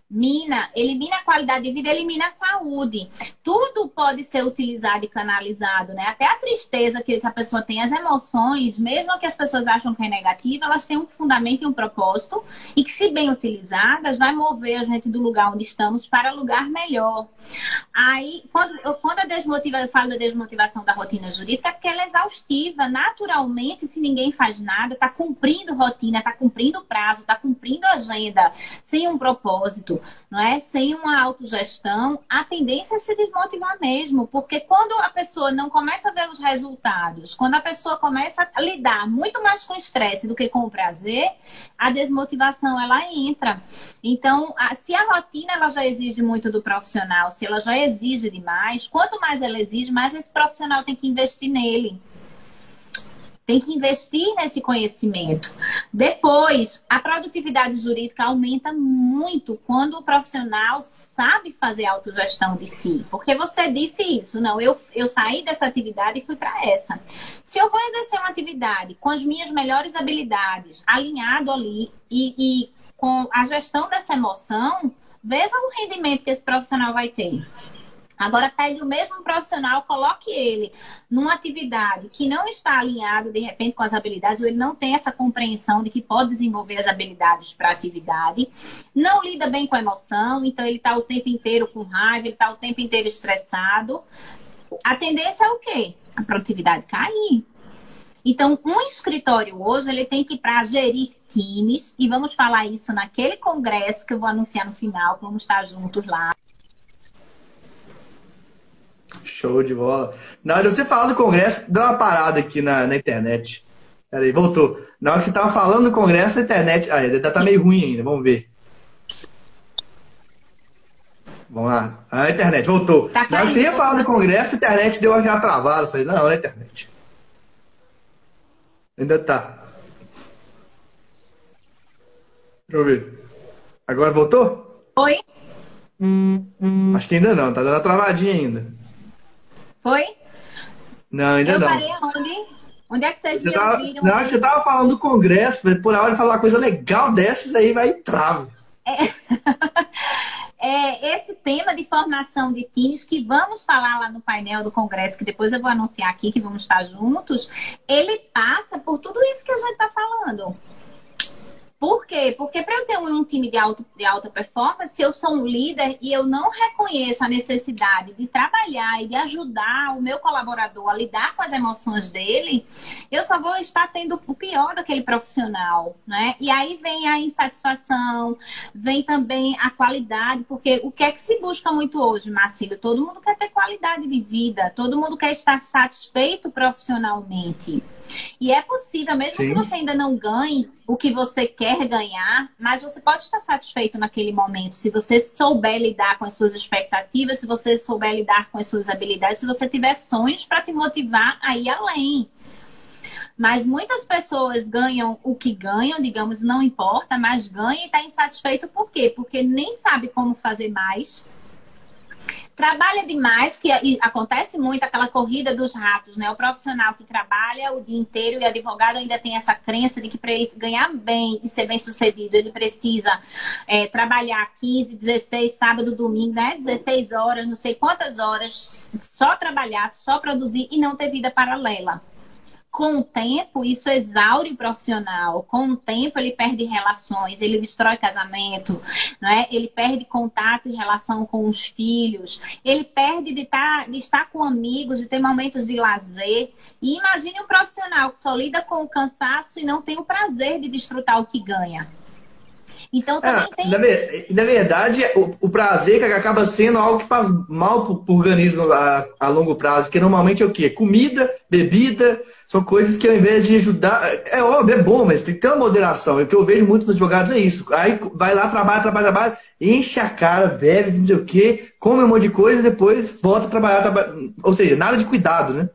mina, elimina a qualidade de vida, elimina a saúde. Tudo pode ser utilizado e canalizado, né? Até a tristeza que, a pessoa tem, as emoções, mesmo que as pessoas acham que é negativa, elas têm um fundamento e um propósito e que, se bem utilizadas, vai mover a gente do lugar onde estamos para lugar melhor. Aí, quando, quando a desmotiva, eu falo da desmotivação da rotina jurídica, é porque ela é exaustiva. Naturalmente, se ninguém faz nada, está cumprindo rotina, está cumprindo prazo, está cumprindo agenda, sem um propósito não é? Sem uma autogestão, a tendência é se desmotivar mesmo, porque quando a pessoa não começa a ver os resultados, quando a pessoa começa a lidar muito mais com estresse do que com o prazer, a desmotivação ela entra. Então, se a rotina ela já exige muito do profissional, se ela já exige demais, quanto mais ela exige, mais esse profissional tem que investir nele. Tem que investir nesse conhecimento. Depois, a produtividade jurídica aumenta muito quando o profissional sabe fazer autogestão de si. Porque você disse isso, não, eu, eu saí dessa atividade e fui para essa. Se eu vou exercer uma atividade com as minhas melhores habilidades, alinhado ali e, e com a gestão dessa emoção, veja o rendimento que esse profissional vai ter. Agora, pegue o mesmo profissional, coloque ele numa atividade que não está alinhado, de repente, com as habilidades, ou ele não tem essa compreensão de que pode desenvolver as habilidades para a atividade, não lida bem com a emoção, então ele está o tempo inteiro com raiva, ele está o tempo inteiro estressado. A tendência é o quê? A produtividade cair. Então, um escritório hoje, ele tem que, para gerir times, e vamos falar isso naquele congresso que eu vou anunciar no final, vamos estar juntos lá. Show de bola. Na hora de você falar do Congresso, deu uma parada aqui na, na internet. Peraí, voltou. Na hora que você tava falando do Congresso, a internet. Ah, ainda tá meio ruim ainda, vamos ver. Vamos lá. A internet, voltou. Tá na hora que você ia falar do Congresso, a internet deu aquela travada. Eu falei, não, não é internet. Ainda tá. Deixa eu ver. Agora voltou? Oi? Acho que ainda não, tá dando a travadinha ainda. Foi? Não, ainda eu não. Eu parei onde? Onde é que vocês você me tava, ouviram? Na hora que você tava falando do Congresso, por hora de falar uma coisa legal dessas, aí vai trava. É. é, esse tema de formação de times que vamos falar lá no painel do Congresso, que depois eu vou anunciar aqui que vamos estar juntos, ele passa por tudo isso que a gente está falando. Por quê? Porque para eu ter um, um time de, alto, de alta performance, se eu sou um líder e eu não reconheço a necessidade de trabalhar e de ajudar o meu colaborador a lidar com as emoções dele, eu só vou estar tendo o pior daquele profissional, né? E aí vem a insatisfação, vem também a qualidade, porque o que é que se busca muito hoje, Marcílio? Todo mundo quer ter qualidade de vida, todo mundo quer estar satisfeito profissionalmente. E é possível, mesmo Sim. que você ainda não ganhe o que você quer ganhar, mas você pode estar satisfeito naquele momento. Se você souber lidar com as suas expectativas, se você souber lidar com as suas habilidades, se você tiver sonhos para te motivar a ir além. Mas muitas pessoas ganham o que ganham, digamos, não importa, mas ganha e está insatisfeito por quê? Porque nem sabe como fazer mais trabalha demais, que acontece muito aquela corrida dos ratos, né? O profissional que trabalha o dia inteiro e advogado ainda tem essa crença de que para ele ganhar bem e ser bem sucedido, ele precisa é, trabalhar 15, 16, sábado, domingo, né? 16 horas, não sei quantas horas, só trabalhar, só produzir e não ter vida paralela com o tempo, isso exaure o profissional. Com o tempo, ele perde relações, ele destrói casamento, né? ele perde contato em relação com os filhos, ele perde de, tá, de estar com amigos, de ter momentos de lazer. E imagine um profissional que só lida com o cansaço e não tem o prazer de desfrutar o que ganha. Então também é, tem. Na, verdade, o, o, prazer acaba sendo algo que faz mal para o organismo a, a, longo prazo, que normalmente é o quê? Comida, bebida, são coisas que ao invés de ajudar. É óbvio, é bom, mas tem que ter uma moderação. O que eu vejo muito nos advogados é isso. Aí vai lá, trabalha, trabalha, trabalha, enche a cara, bebe, não sei o quê, come um monte de coisa e depois volta a trabalhar, trabalha. Ou seja, nada de cuidado, né?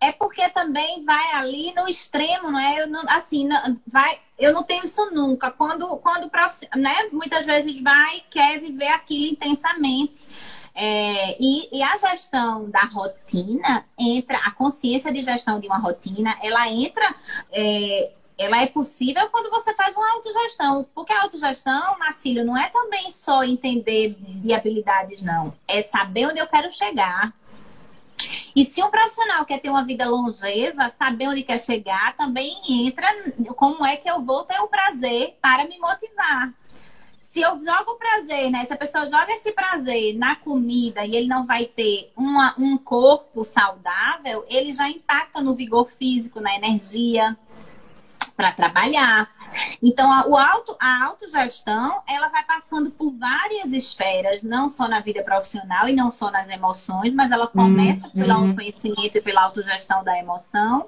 é porque também vai ali no extremo, não é? Eu não, assim, não, vai, eu não tenho isso nunca. Quando, quando né, muitas vezes vai quer viver aquilo intensamente. É, e, e, a gestão da rotina entra, a consciência de gestão de uma rotina, ela entra, é, ela é possível quando você faz uma autogestão. Porque a autogestão, Marcílio, não é também só entender de habilidades, não. É saber onde eu quero chegar, e se um profissional quer ter uma vida longeva, saber onde quer chegar, também entra como é que eu vou ter o prazer para me motivar. Se eu jogo o prazer, né? Se a pessoa joga esse prazer na comida e ele não vai ter uma, um corpo saudável, ele já impacta no vigor físico, na energia, para trabalhar. Então, a, o auto, a autogestão, ela vai passando por várias esferas, não só na vida profissional e não só nas emoções, mas ela começa uhum. pelo autoconhecimento e pela autogestão da emoção,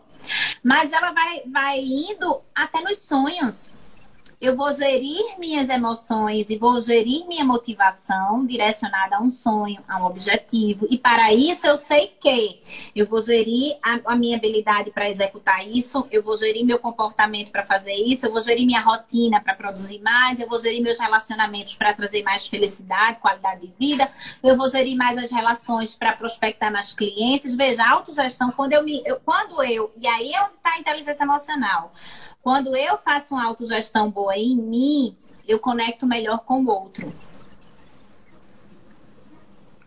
mas ela vai, vai indo até nos sonhos eu vou gerir minhas emoções e vou gerir minha motivação direcionada a um sonho, a um objetivo. E para isso eu sei que eu vou gerir a, a minha habilidade para executar isso, eu vou gerir meu comportamento para fazer isso, eu vou gerir minha rotina para produzir mais, eu vou gerir meus relacionamentos para trazer mais felicidade, qualidade de vida, eu vou gerir mais as relações para prospectar mais clientes. Veja, a autogestão, quando eu me. Eu, quando eu. E aí é onde está a inteligência emocional. Quando eu faço uma autogestão boa em mim, eu conecto melhor com o outro.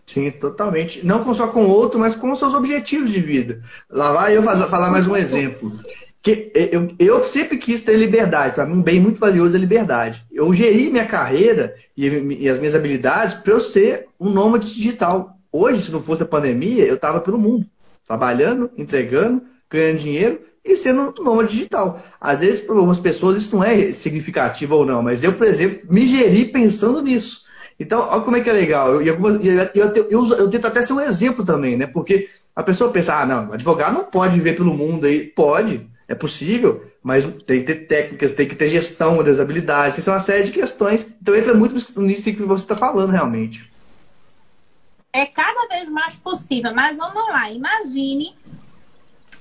Sim, totalmente. Não só com o outro, mas com os seus objetivos de vida. Lá vai eu falar mais um exemplo. Que eu, eu sempre quis ter liberdade. Para mim, um bem muito valioso é liberdade. Eu geri minha carreira e, e as minhas habilidades para eu ser um nômade digital. Hoje, se não fosse a pandemia, eu estava pelo mundo, trabalhando, entregando, ganhando dinheiro e sendo nômade digital. Às vezes, para algumas pessoas, isso não é significativo ou não, mas eu, por exemplo, me geri pensando nisso. Então, olha como é que é legal. Eu, eu, eu, eu, tento até ser um exemplo também, né? Porque a pessoa pensa, ah, não, advogado não pode viver pelo mundo aí. Pode, é possível, mas tem que ter técnicas, tem que ter gestão das habilidades, tem que ser uma série de questões. Então entra muito nisso que você está falando realmente. É cada vez mais possível, mas vamos lá, imagine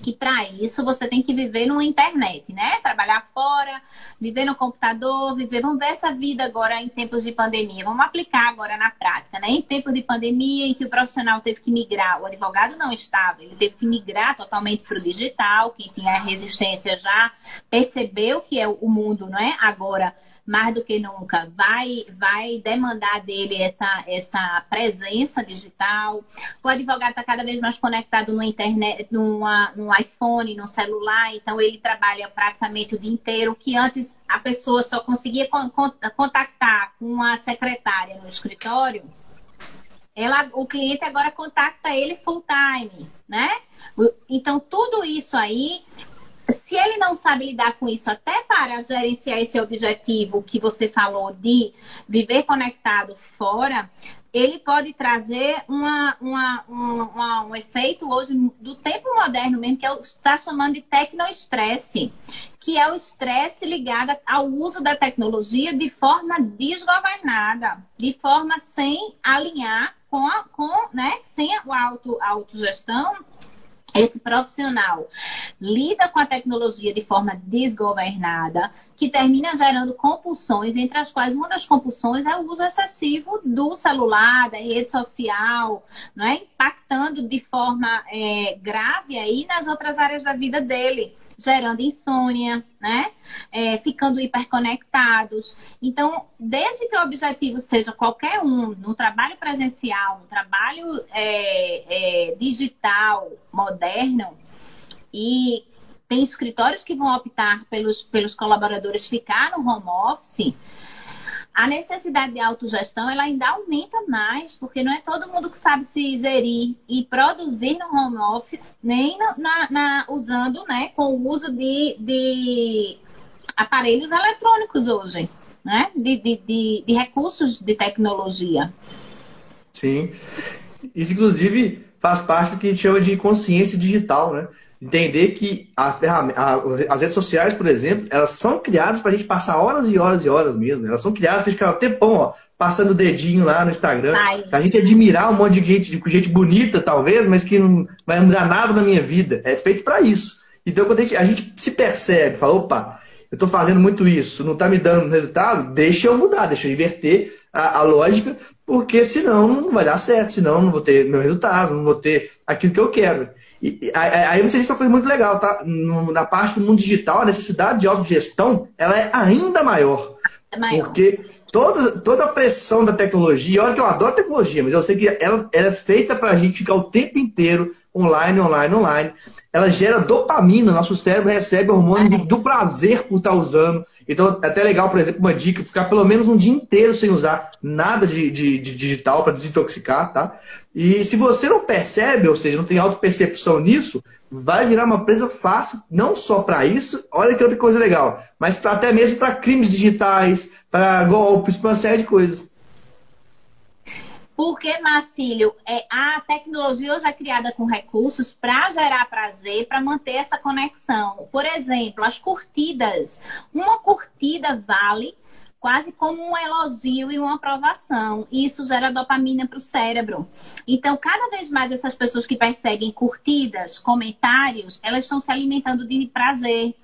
que para isso você tem que viver numa internet, né? Trabalhar fora, viver no computador, viver. Vamos ver essa vida agora em tempos de pandemia. Vamos aplicar agora na prática, né? Em tempos de pandemia, em que o profissional teve que migrar, o advogado não estava, ele teve que migrar totalmente para o digital. Quem tinha resistência já percebeu que é o mundo, não é? Agora mais do que nunca, vai, vai demandar dele essa, essa presença digital. O advogado está cada vez mais conectado no internet, no iPhone, no celular, então ele trabalha praticamente o dia inteiro, que antes a pessoa só conseguia contactar com a secretária no escritório. Ela, o cliente agora contacta ele full time, né? Então, tudo isso aí se ele não sabe lidar com isso, até para gerenciar esse objetivo que você falou de viver conectado fora, ele pode trazer uma, uma, uma, um efeito hoje do tempo moderno mesmo, que está chamando de tecnoestresse, que é o estresse ligado ao uso da tecnologia de forma desgovernada, de forma sem alinhar com, a, com né, sem a auto, a autogestão esse profissional lida com a tecnologia de forma desgovernada, que termina gerando compulsões, entre as quais uma das compulsões é o uso excessivo do celular, da rede social, é? impactando de forma é, grave aí nas outras áreas da vida dele gerando insônia, né? É, ficando hiperconectados. Então, desde que o objetivo seja qualquer um, no trabalho presencial, no trabalho é, é, digital, moderno, e tem escritórios que vão optar pelos, pelos colaboradores ficar no home office, a necessidade de autogestão ela ainda aumenta mais, porque não é todo mundo que sabe se gerir e produzir no home office, nem na, na usando, né, com o uso de, de aparelhos eletrônicos hoje, né, de, de, de, de recursos de tecnologia. Sim. Isso, inclusive, faz parte do que a gente chama de consciência digital, né? Entender que a ferramenta, a, as redes sociais, por exemplo, elas são criadas para a gente passar horas e horas e horas mesmo. Elas são criadas para a gente ficar um tempão, ó, passando o dedinho lá no Instagram, para a gente admirar um monte de gente, de gente bonita, talvez, mas que não vai mudar nada na minha vida. É feito para isso. Então, quando a gente, a gente, se percebe, fala, opa, eu estou fazendo muito isso, não está me dando resultado, deixa eu mudar, deixa eu inverter a, a, lógica, porque senão não vai dar certo, senão não vou ter meu resultado, não vou ter aquilo que eu quero. E, aí você disse uma coisa muito legal, tá? Na parte do mundo digital, a necessidade de autogestão ela é ainda maior. É maior. Porque toda, toda a pressão da tecnologia, olha que eu adoro tecnologia, mas eu sei que ela, ela é feita para a gente ficar o tempo inteiro online, online, online. Ela gera dopamina, nosso cérebro recebe hormônio do prazer por estar usando. Então, é até legal, por exemplo, uma dica, ficar pelo menos um dia inteiro sem usar nada de, de, de digital para desintoxicar, tá? E se você não percebe, ou seja, não tem autopercepção nisso, vai virar uma presa fácil, não só para isso, olha que outra coisa legal, mas pra, até mesmo para crimes digitais, para golpes, para uma série de coisas. Porque, Marcílio, é, a tecnologia hoje é criada com recursos para gerar prazer, para manter essa conexão. Por exemplo, as curtidas. Uma curtida vale quase como um elogio e uma aprovação. E isso gera dopamina para o cérebro. Então, cada vez mais essas pessoas que perseguem curtidas, comentários, elas estão se alimentando de prazer.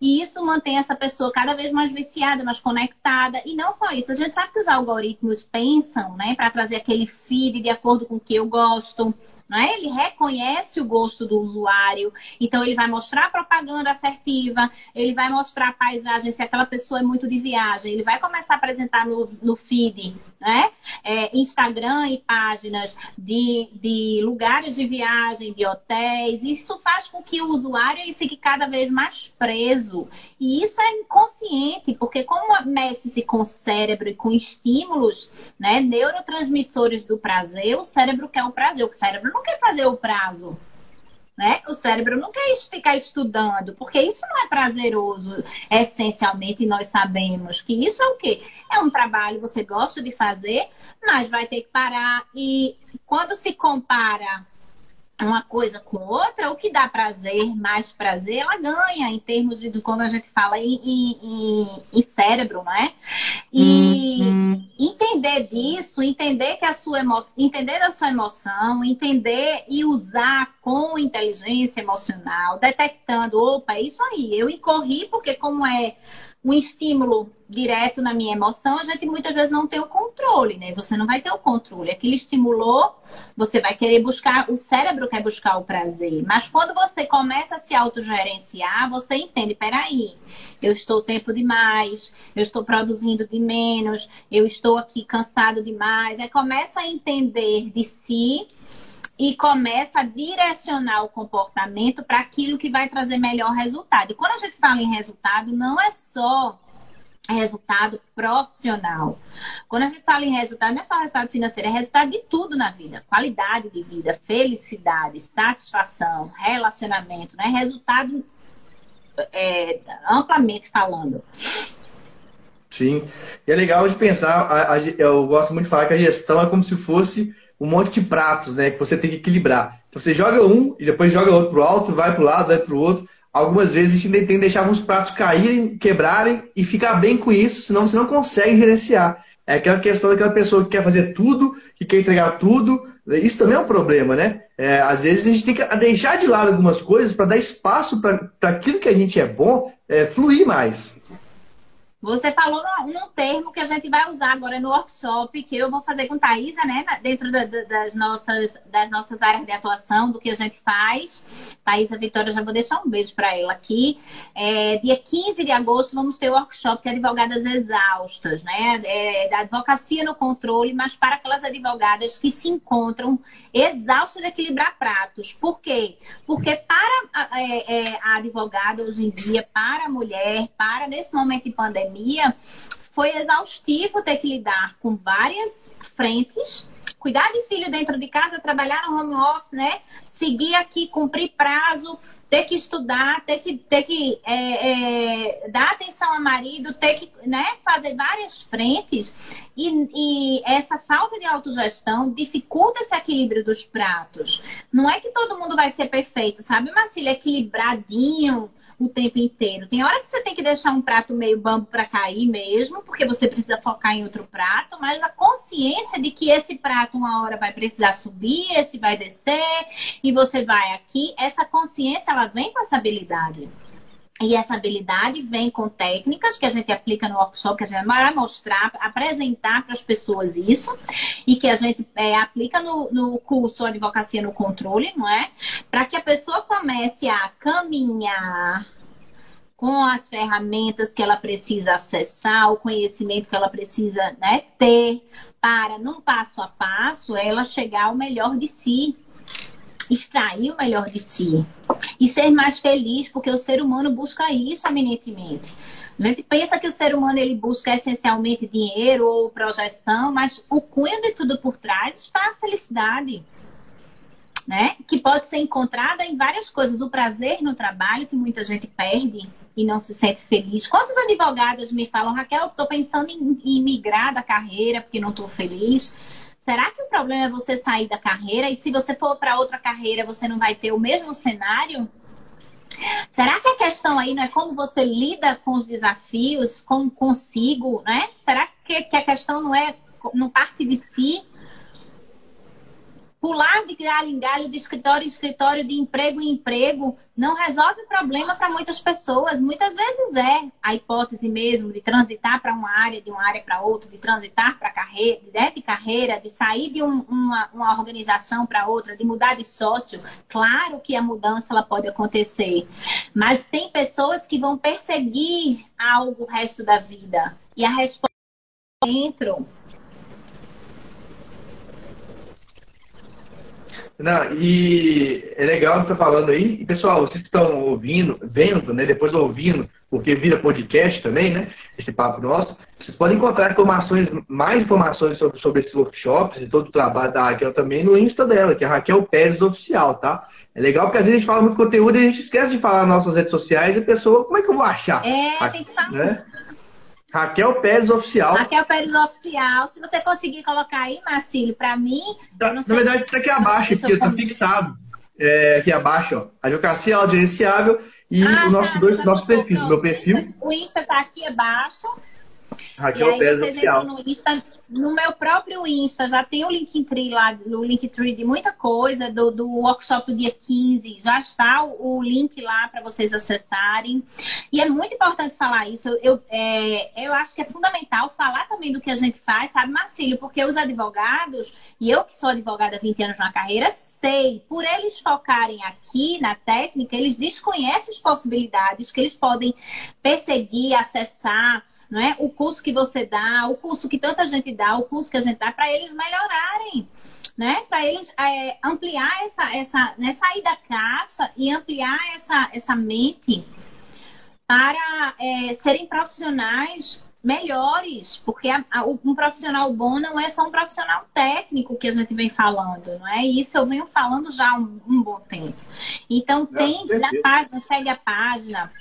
E isso mantém essa pessoa cada vez mais viciada, mais conectada. E não só isso, a gente sabe que os algoritmos pensam, né, para trazer aquele feed de acordo com o que eu gosto é? Ele reconhece o gosto do usuário, então ele vai mostrar propaganda assertiva, ele vai mostrar a paisagem, se aquela pessoa é muito de viagem, ele vai começar a apresentar no, no feed né? É, Instagram e páginas de, de lugares de viagem, de hotéis. Isso faz com que o usuário ele fique cada vez mais preso. E isso é inconsciente, porque como mexe-se com o cérebro e com estímulos, né, neurotransmissores do prazer, o cérebro quer o prazer, o cérebro não quer fazer o prazo. Né? O cérebro não quer ficar estudando, porque isso não é prazeroso, essencialmente, e nós sabemos que isso é o quê? É um trabalho que você gosta de fazer, mas vai ter que parar. E quando se compara uma coisa com outra, o que dá prazer, mais prazer, ela ganha em termos de quando a gente fala em, em, em cérebro, né? E uhum. entender disso, entender que a sua emoção, entender a sua emoção, entender e usar com inteligência emocional, detectando, opa, é isso aí, eu incorri porque como é um estímulo direto na minha emoção, a gente muitas vezes não tem o controle, né? Você não vai ter o controle. Aquilo estimulou, você vai querer buscar, o cérebro quer buscar o prazer. Mas quando você começa a se autogerenciar, você entende, peraí, eu estou tempo demais, eu estou produzindo de menos, eu estou aqui cansado demais. Aí começa a entender de si e começa a direcionar o comportamento para aquilo que vai trazer melhor resultado. E quando a gente fala em resultado, não é só resultado profissional. Quando a gente fala em resultado, não é só resultado financeiro, é resultado de tudo na vida. Qualidade de vida, felicidade, satisfação, relacionamento, né? Resultado é, amplamente falando. Sim. E é legal de pensar, eu gosto muito de falar que a gestão é como se fosse um monte de pratos, né? Que você tem que equilibrar. Então você joga um e depois joga outro pro alto, vai pro lado, vai pro outro. Algumas vezes a gente tem que deixar alguns pratos caírem, quebrarem e ficar bem com isso, senão você não consegue gerenciar. É aquela questão daquela pessoa que quer fazer tudo, que quer entregar tudo. Isso também é um problema, né? É, às vezes a gente tem que deixar de lado algumas coisas para dar espaço para aquilo que a gente é bom é, fluir mais. Você falou num termo que a gente vai usar agora no workshop, que eu vou fazer com Thaisa, né? Dentro da, das, nossas, das nossas áreas de atuação, do que a gente faz. Thaisa Vitória, já vou deixar um beijo para ela aqui. É, dia 15 de agosto vamos ter o workshop de advogadas exaustas, né? É, da advocacia no controle, mas para aquelas advogadas que se encontram exaustas de equilibrar pratos. Por quê? Porque para é, é, a advogada hoje em dia, para a mulher, para nesse momento de pandemia, foi exaustivo ter que lidar com várias frentes. Cuidar de filho dentro de casa, trabalhar no home office, né? Seguir aqui, cumprir prazo, ter que estudar, ter que, ter que é, é, dar atenção ao marido, ter que né, fazer várias frentes. E, e, essa falta de autogestão dificulta esse equilíbrio dos pratos. Não é que todo mundo vai ser perfeito, sabe, Marcília? Equilibradinho, o tempo inteiro. Tem hora que você tem que deixar um prato meio bambo para cair mesmo, porque você precisa focar em outro prato, mas a consciência de que esse prato uma hora vai precisar subir, esse vai descer e você vai aqui, essa consciência ela vem com essa habilidade. E essa habilidade vem com técnicas que a gente aplica no workshop, que a gente vai mostrar, apresentar para as pessoas isso, e que a gente é, aplica no, no curso Advocacia no Controle, não é? Para que a pessoa comece a caminhar com as ferramentas que ela precisa acessar, o conhecimento que ela precisa né, ter, para, num passo a passo, ela chegar ao melhor de si extrair o melhor de si e ser mais feliz, porque o ser humano busca isso eminentemente. A gente pensa que o ser humano ele busca essencialmente dinheiro ou projeção, mas o cunho de tudo por trás está a felicidade. Né? Que pode ser encontrada em várias coisas. O prazer no trabalho, que muita gente perde e não se sente feliz. Quantos advogados me falam, Raquel, estou pensando em, em migrar da carreira porque não estou feliz? Será que o problema é você sair da carreira e se você for para outra carreira você não vai ter o mesmo cenário? Será que a questão aí não é como você lida com os desafios, como consigo, né? Será que, a questão não é não parte de si? Pular de galho em galho, de escritório em escritório, de emprego em emprego, não resolve o problema para muitas pessoas. Muitas vezes é a hipótese mesmo de transitar para uma área, de uma área para outra, de transitar para carreira, né, de carreira, de sair de um, uma, uma organização para outra, de mudar de sócio. Claro que a mudança ela pode acontecer, mas tem pessoas que vão perseguir algo o resto da vida. E a resposta dentro Não, e é legal o que você está falando aí. E, pessoal, vocês estão ouvindo, vendo, né, depois ouvindo, porque vira podcast também, né? Esse papo nosso. Vocês podem encontrar informações, mais informações sobre, sobre esses workshops e todo o trabalho da Raquel também no Insta dela, que é Raquel Pérez Oficial, tá? É legal porque às vezes a gente fala muito conteúdo e a gente esquece de falar nas nossas redes sociais e a pessoa, como é que eu vou achar? É, tem que falar. Né? Raquel Pérez Oficial. Raquel Pérez Oficial. Se você conseguir colocar aí, Marcílio, para mim. Na, na verdade, está aqui abaixo, porque está fixado. É, aqui abaixo, ó. Advocacia autogerenciável e ah, o nosso, tá, dois, nosso perfil. Meu perfil. O Insta está aqui abaixo. Raquel e aí Pérez Oficial. No Insta, no meu próprio Insta já tem o Linktree lá, o Linktree de muita coisa, do, do workshop do dia 15, já está o, o link lá para vocês acessarem. E é muito importante falar isso. Eu, eu, é, eu acho que é fundamental falar também do que a gente faz, sabe, Marcílio? Porque os advogados, e eu que sou advogada há 20 anos na carreira, sei, por eles focarem aqui na técnica, eles desconhecem as possibilidades que eles podem perseguir, acessar não é? O curso que você dá, o curso que tanta gente dá, o curso que a gente dá, para eles melhorarem, né? Para eles é, ampliar essa, essa, né? sair da caixa e ampliar essa, essa mente para é, serem profissionais melhores, porque a, a, um profissional bom não é só um profissional técnico que a gente vem falando, não é? Isso eu venho falando já há um, um bom tempo. Então, tem na página, segue a página,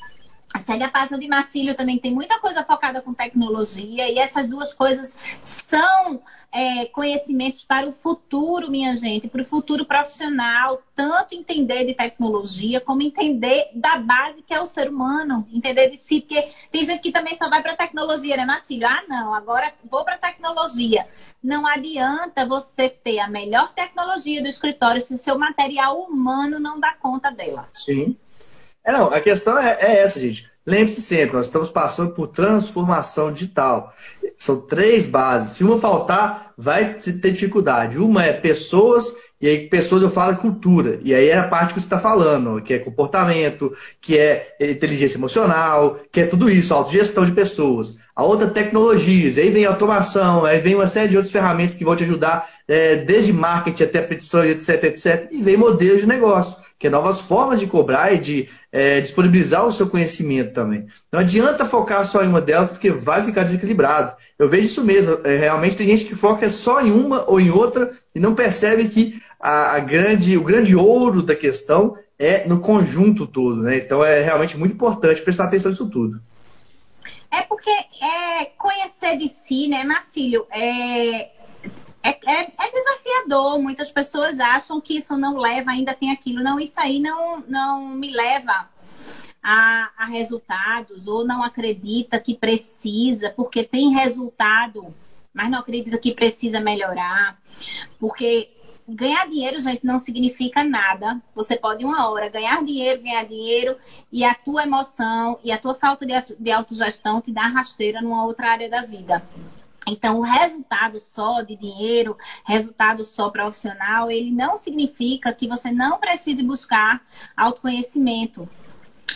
Segue a página de Marcílio também, tem muita coisa focada com tecnologia e essas duas coisas são é, conhecimentos para o futuro, minha gente, para o futuro profissional, tanto entender de tecnologia como entender da base que é o ser humano, entender de si, porque tem gente que também só vai para tecnologia, né, Marcílio? Ah, não, agora vou para tecnologia. Não adianta você ter a melhor tecnologia do escritório se o seu material humano não dá conta dela. Sim. É, não, a questão é, é essa, gente. Lembre-se sempre, nós estamos passando por transformação digital. São três bases. Se uma faltar, vai ter dificuldade. Uma é pessoas, e aí pessoas eu falo cultura. E aí é a parte que você está falando, que é comportamento, que é inteligência emocional, que é tudo isso, autogestão de pessoas. A outra tecnologias, aí vem automação, aí vem uma série de outras ferramentas que vão te ajudar, é, desde marketing até petições, etc, etc. E vem modelos de negócio que é novas formas de cobrar e de é, disponibilizar o seu conhecimento também. Não adianta focar só em uma delas, porque vai ficar desequilibrado. Eu vejo isso mesmo. É, realmente tem gente que foca só em uma ou em outra e não percebe que a, a grande, o grande ouro da questão é no conjunto todo. Né? Então é realmente muito importante prestar atenção nisso tudo. É porque é conhecer de si, né, Marcílio? É, é, é, é, desafiador. Muitas pessoas acham que isso não leva, ainda tem aquilo. Não, isso aí não, não me leva a, a resultados, ou não acredita que precisa, porque tem resultado, mas não acredita que precisa melhorar. Porque ganhar dinheiro, gente, não significa nada. Você pode uma hora ganhar dinheiro, ganhar dinheiro, e a tua emoção e a tua falta de, de autogestão te dá rasteira numa outra área da vida. Então, o resultado só de dinheiro, resultado só profissional, ele não significa que você não precise buscar autoconhecimento.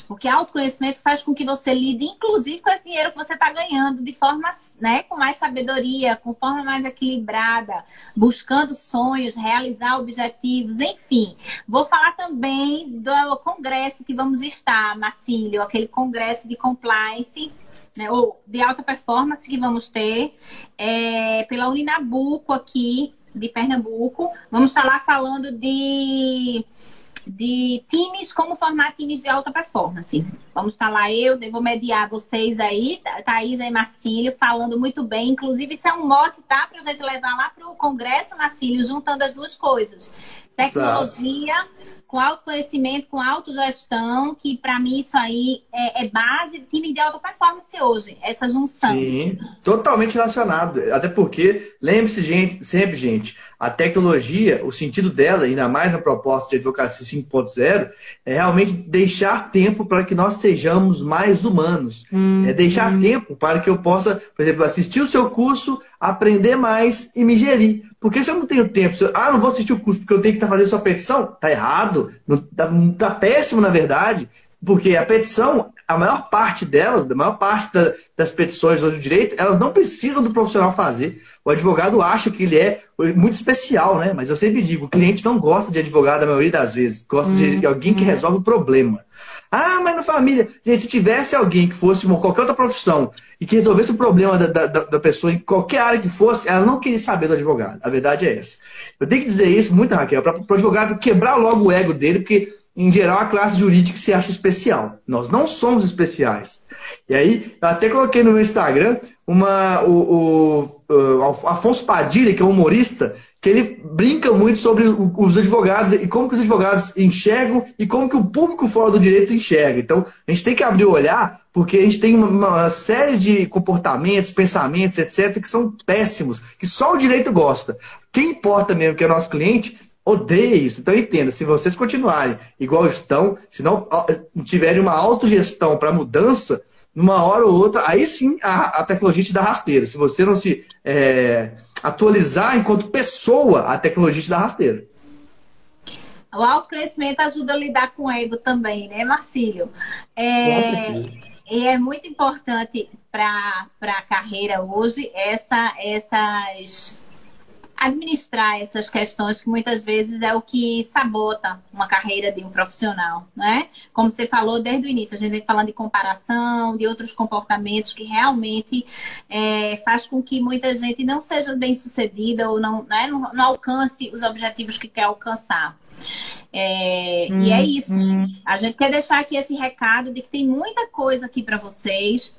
Porque autoconhecimento faz com que você lide, inclusive, com esse dinheiro que você está ganhando de forma, né, com mais sabedoria, com forma mais equilibrada, buscando sonhos, realizar objetivos, enfim. Vou falar também do congresso que vamos estar, Marcílio, aquele congresso de compliance né, ou de alta performance que vamos ter é, pela Uninabuco aqui de Pernambuco. Vamos estar lá falando de, de times, como formar times de alta performance. Vamos estar lá eu, devo mediar vocês aí, Thaís e Marcílio, falando muito bem. Inclusive, isso é um mote, tá? Para a gente levar lá para o Congresso, Marcílio, juntando as duas coisas. Tecnologia, tá com autoconhecimento, com autogestão, que para mim isso aí é, é, base de time de alta performance hoje, essa junção. Sim, totalmente relacionado. Até porque, lembre-se, gente, sempre, gente, a tecnologia, o sentido dela, ainda mais na proposta de advocacia 5.0, é realmente deixar tempo para que nós sejamos mais humanos. Hum, é deixar hum. tempo para que eu possa, por exemplo, assistir o seu curso, aprender mais e me gerir. Porque se eu não tenho tempo, eu, ah, não vou assistir o curso porque eu tenho que estar fazendo sua petição, tá errado, não, tá, tá péssimo na verdade, porque a petição a maior parte delas, a maior parte da, das petições hoje do direito, elas não precisam do profissional fazer. O advogado acha que ele é muito especial, né? Mas eu sempre digo, o cliente não gosta de advogado a maioria das vezes, gosta de uhum. alguém que resolve o problema. Ah, mas na família, se tivesse alguém que fosse uma, qualquer outra profissão e que resolvesse o problema da, da, da, pessoa em qualquer área que fosse, ela não queria saber do advogado. A verdade é essa. Eu tenho que dizer isso muito, Raquel, para o advogado quebrar logo o ego dele, porque em geral, a classe jurídica se acha especial. Nós não somos especiais. E aí, eu até coloquei no meu Instagram uma, o, o, o Afonso Padilha, que é um humorista, que ele brinca muito sobre os advogados e como que os advogados enxergam e como que o público fora do direito enxerga. Então, a gente tem que abrir o olhar, porque a gente tem uma, uma série de comportamentos, pensamentos, etc., que são péssimos, que só o direito gosta. Quem importa mesmo que é nosso cliente odeio isso. Então entenda, se vocês continuarem igual estão, se não tiverem uma autogestão para mudança, numa hora ou outra, aí sim a, a, tecnologia te dá rasteiro. Se você não se é, atualizar enquanto pessoa, a tecnologia te dá rasteiro. O autoconhecimento ajuda a lidar com o ego também, né, Marcílio? É, e é muito importante para a carreira hoje essa, essas administrar essas questões que muitas vezes é o que sabota uma carreira de um profissional, né? Como você falou desde o início, a gente vem falando de comparação, de outros comportamentos que realmente é, faz com que muita gente não seja bem sucedida ou não, né, não, não alcance os objetivos que quer alcançar. É, hum, e é isso. Hum. A gente quer deixar aqui esse recado de que tem muita coisa aqui para vocês.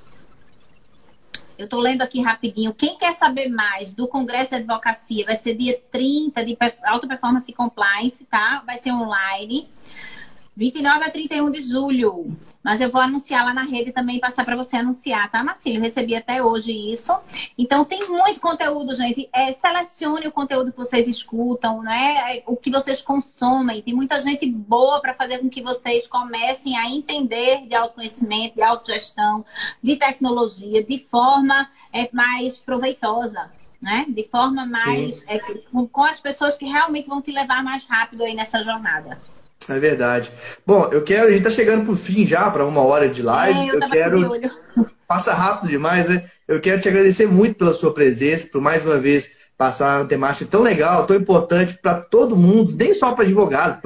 Eu estou lendo aqui rapidinho. Quem quer saber mais do Congresso de Advocacia, vai ser dia 30 de Alta Performance Compliance, tá? Vai ser online. 29 a 31 de julho. Mas eu vou anunciar lá na rede também, passar para você anunciar, tá, Marcílio? Recebi até hoje isso. Então tem muito conteúdo, gente. É, selecione o conteúdo que vocês escutam, né? O que vocês consomem. Tem muita gente boa para fazer com que vocês comecem a entender de autoconhecimento, de autogestão, de tecnologia, de forma é, mais proveitosa. Né? De forma mais é, com, com as pessoas que realmente vão te levar mais rápido aí nessa jornada. É verdade. Bom, eu quero. A gente tá chegando pro fim já, para uma hora de live. É, eu, eu quero. Passa rápido demais, né? Eu quero te agradecer muito pela sua presença, por mais uma vez passar uma temática tão legal, tão importante para todo mundo, nem só para advogado,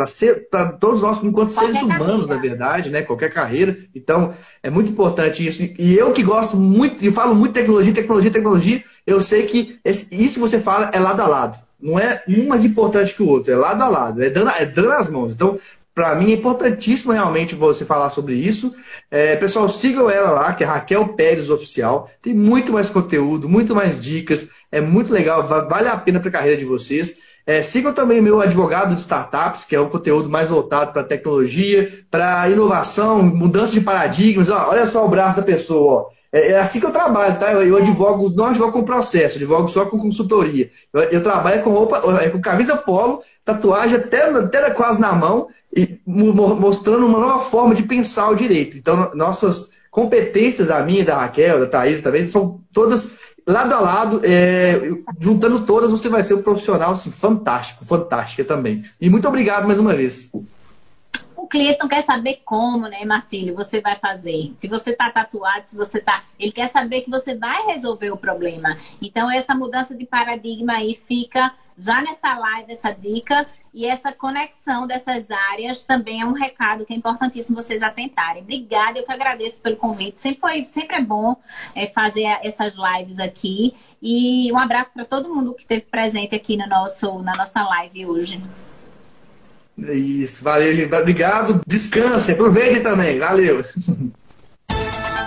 para todos nós enquanto Qualquer seres humanos, carreira. na verdade, né? Qualquer carreira. Então, é muito importante isso. E eu que gosto muito, e falo muito de tecnologia, tecnologia, tecnologia, eu sei que esse, isso que você fala é lado a lado. Não é um mais importante que o outro, é lado a lado, é dando, é dando as mãos. Então, para mim é importantíssimo realmente você falar sobre isso. É, pessoal, sigam ela lá, que é Raquel Pérez Oficial. Tem muito mais conteúdo, muito mais dicas. É muito legal, vale a pena para a carreira de vocês. É, sigam também o meu advogado de startups, que é um conteúdo mais voltado para tecnologia, para inovação, mudança de paradigmas. Ó, olha só o braço da pessoa. Ó. É, é, assim que eu trabalho, tá? Eu, advogo, não advogo com processo, advogo só com consultoria. Eu, eu trabalho com roupa, é, com camisa polo, tatuagem até, até quase na mão, e mostrando uma nova forma de pensar o direito. Então, nossas competências, a minha, da Raquel, da Thaís também, são todas lado a lado, é, juntando todas, você vai ser um profissional assim, fantástico, fantástica também. E muito obrigado mais uma vez cliente não quer saber como, né, Marcílio, você vai fazer. Se você está tatuado, se você está. Ele quer saber que você vai resolver o problema. Então, essa mudança de paradigma aí fica já nessa live, essa dica. E essa conexão dessas áreas também é um recado que é importantíssimo vocês atentarem. Obrigada, eu que agradeço pelo convite. Sempre, foi, sempre é bom é, fazer essas lives aqui. E um abraço para todo mundo que esteve presente aqui no nosso, na nossa live hoje. Isso, valeu, obrigado. Descanse, aproveite também. Valeu.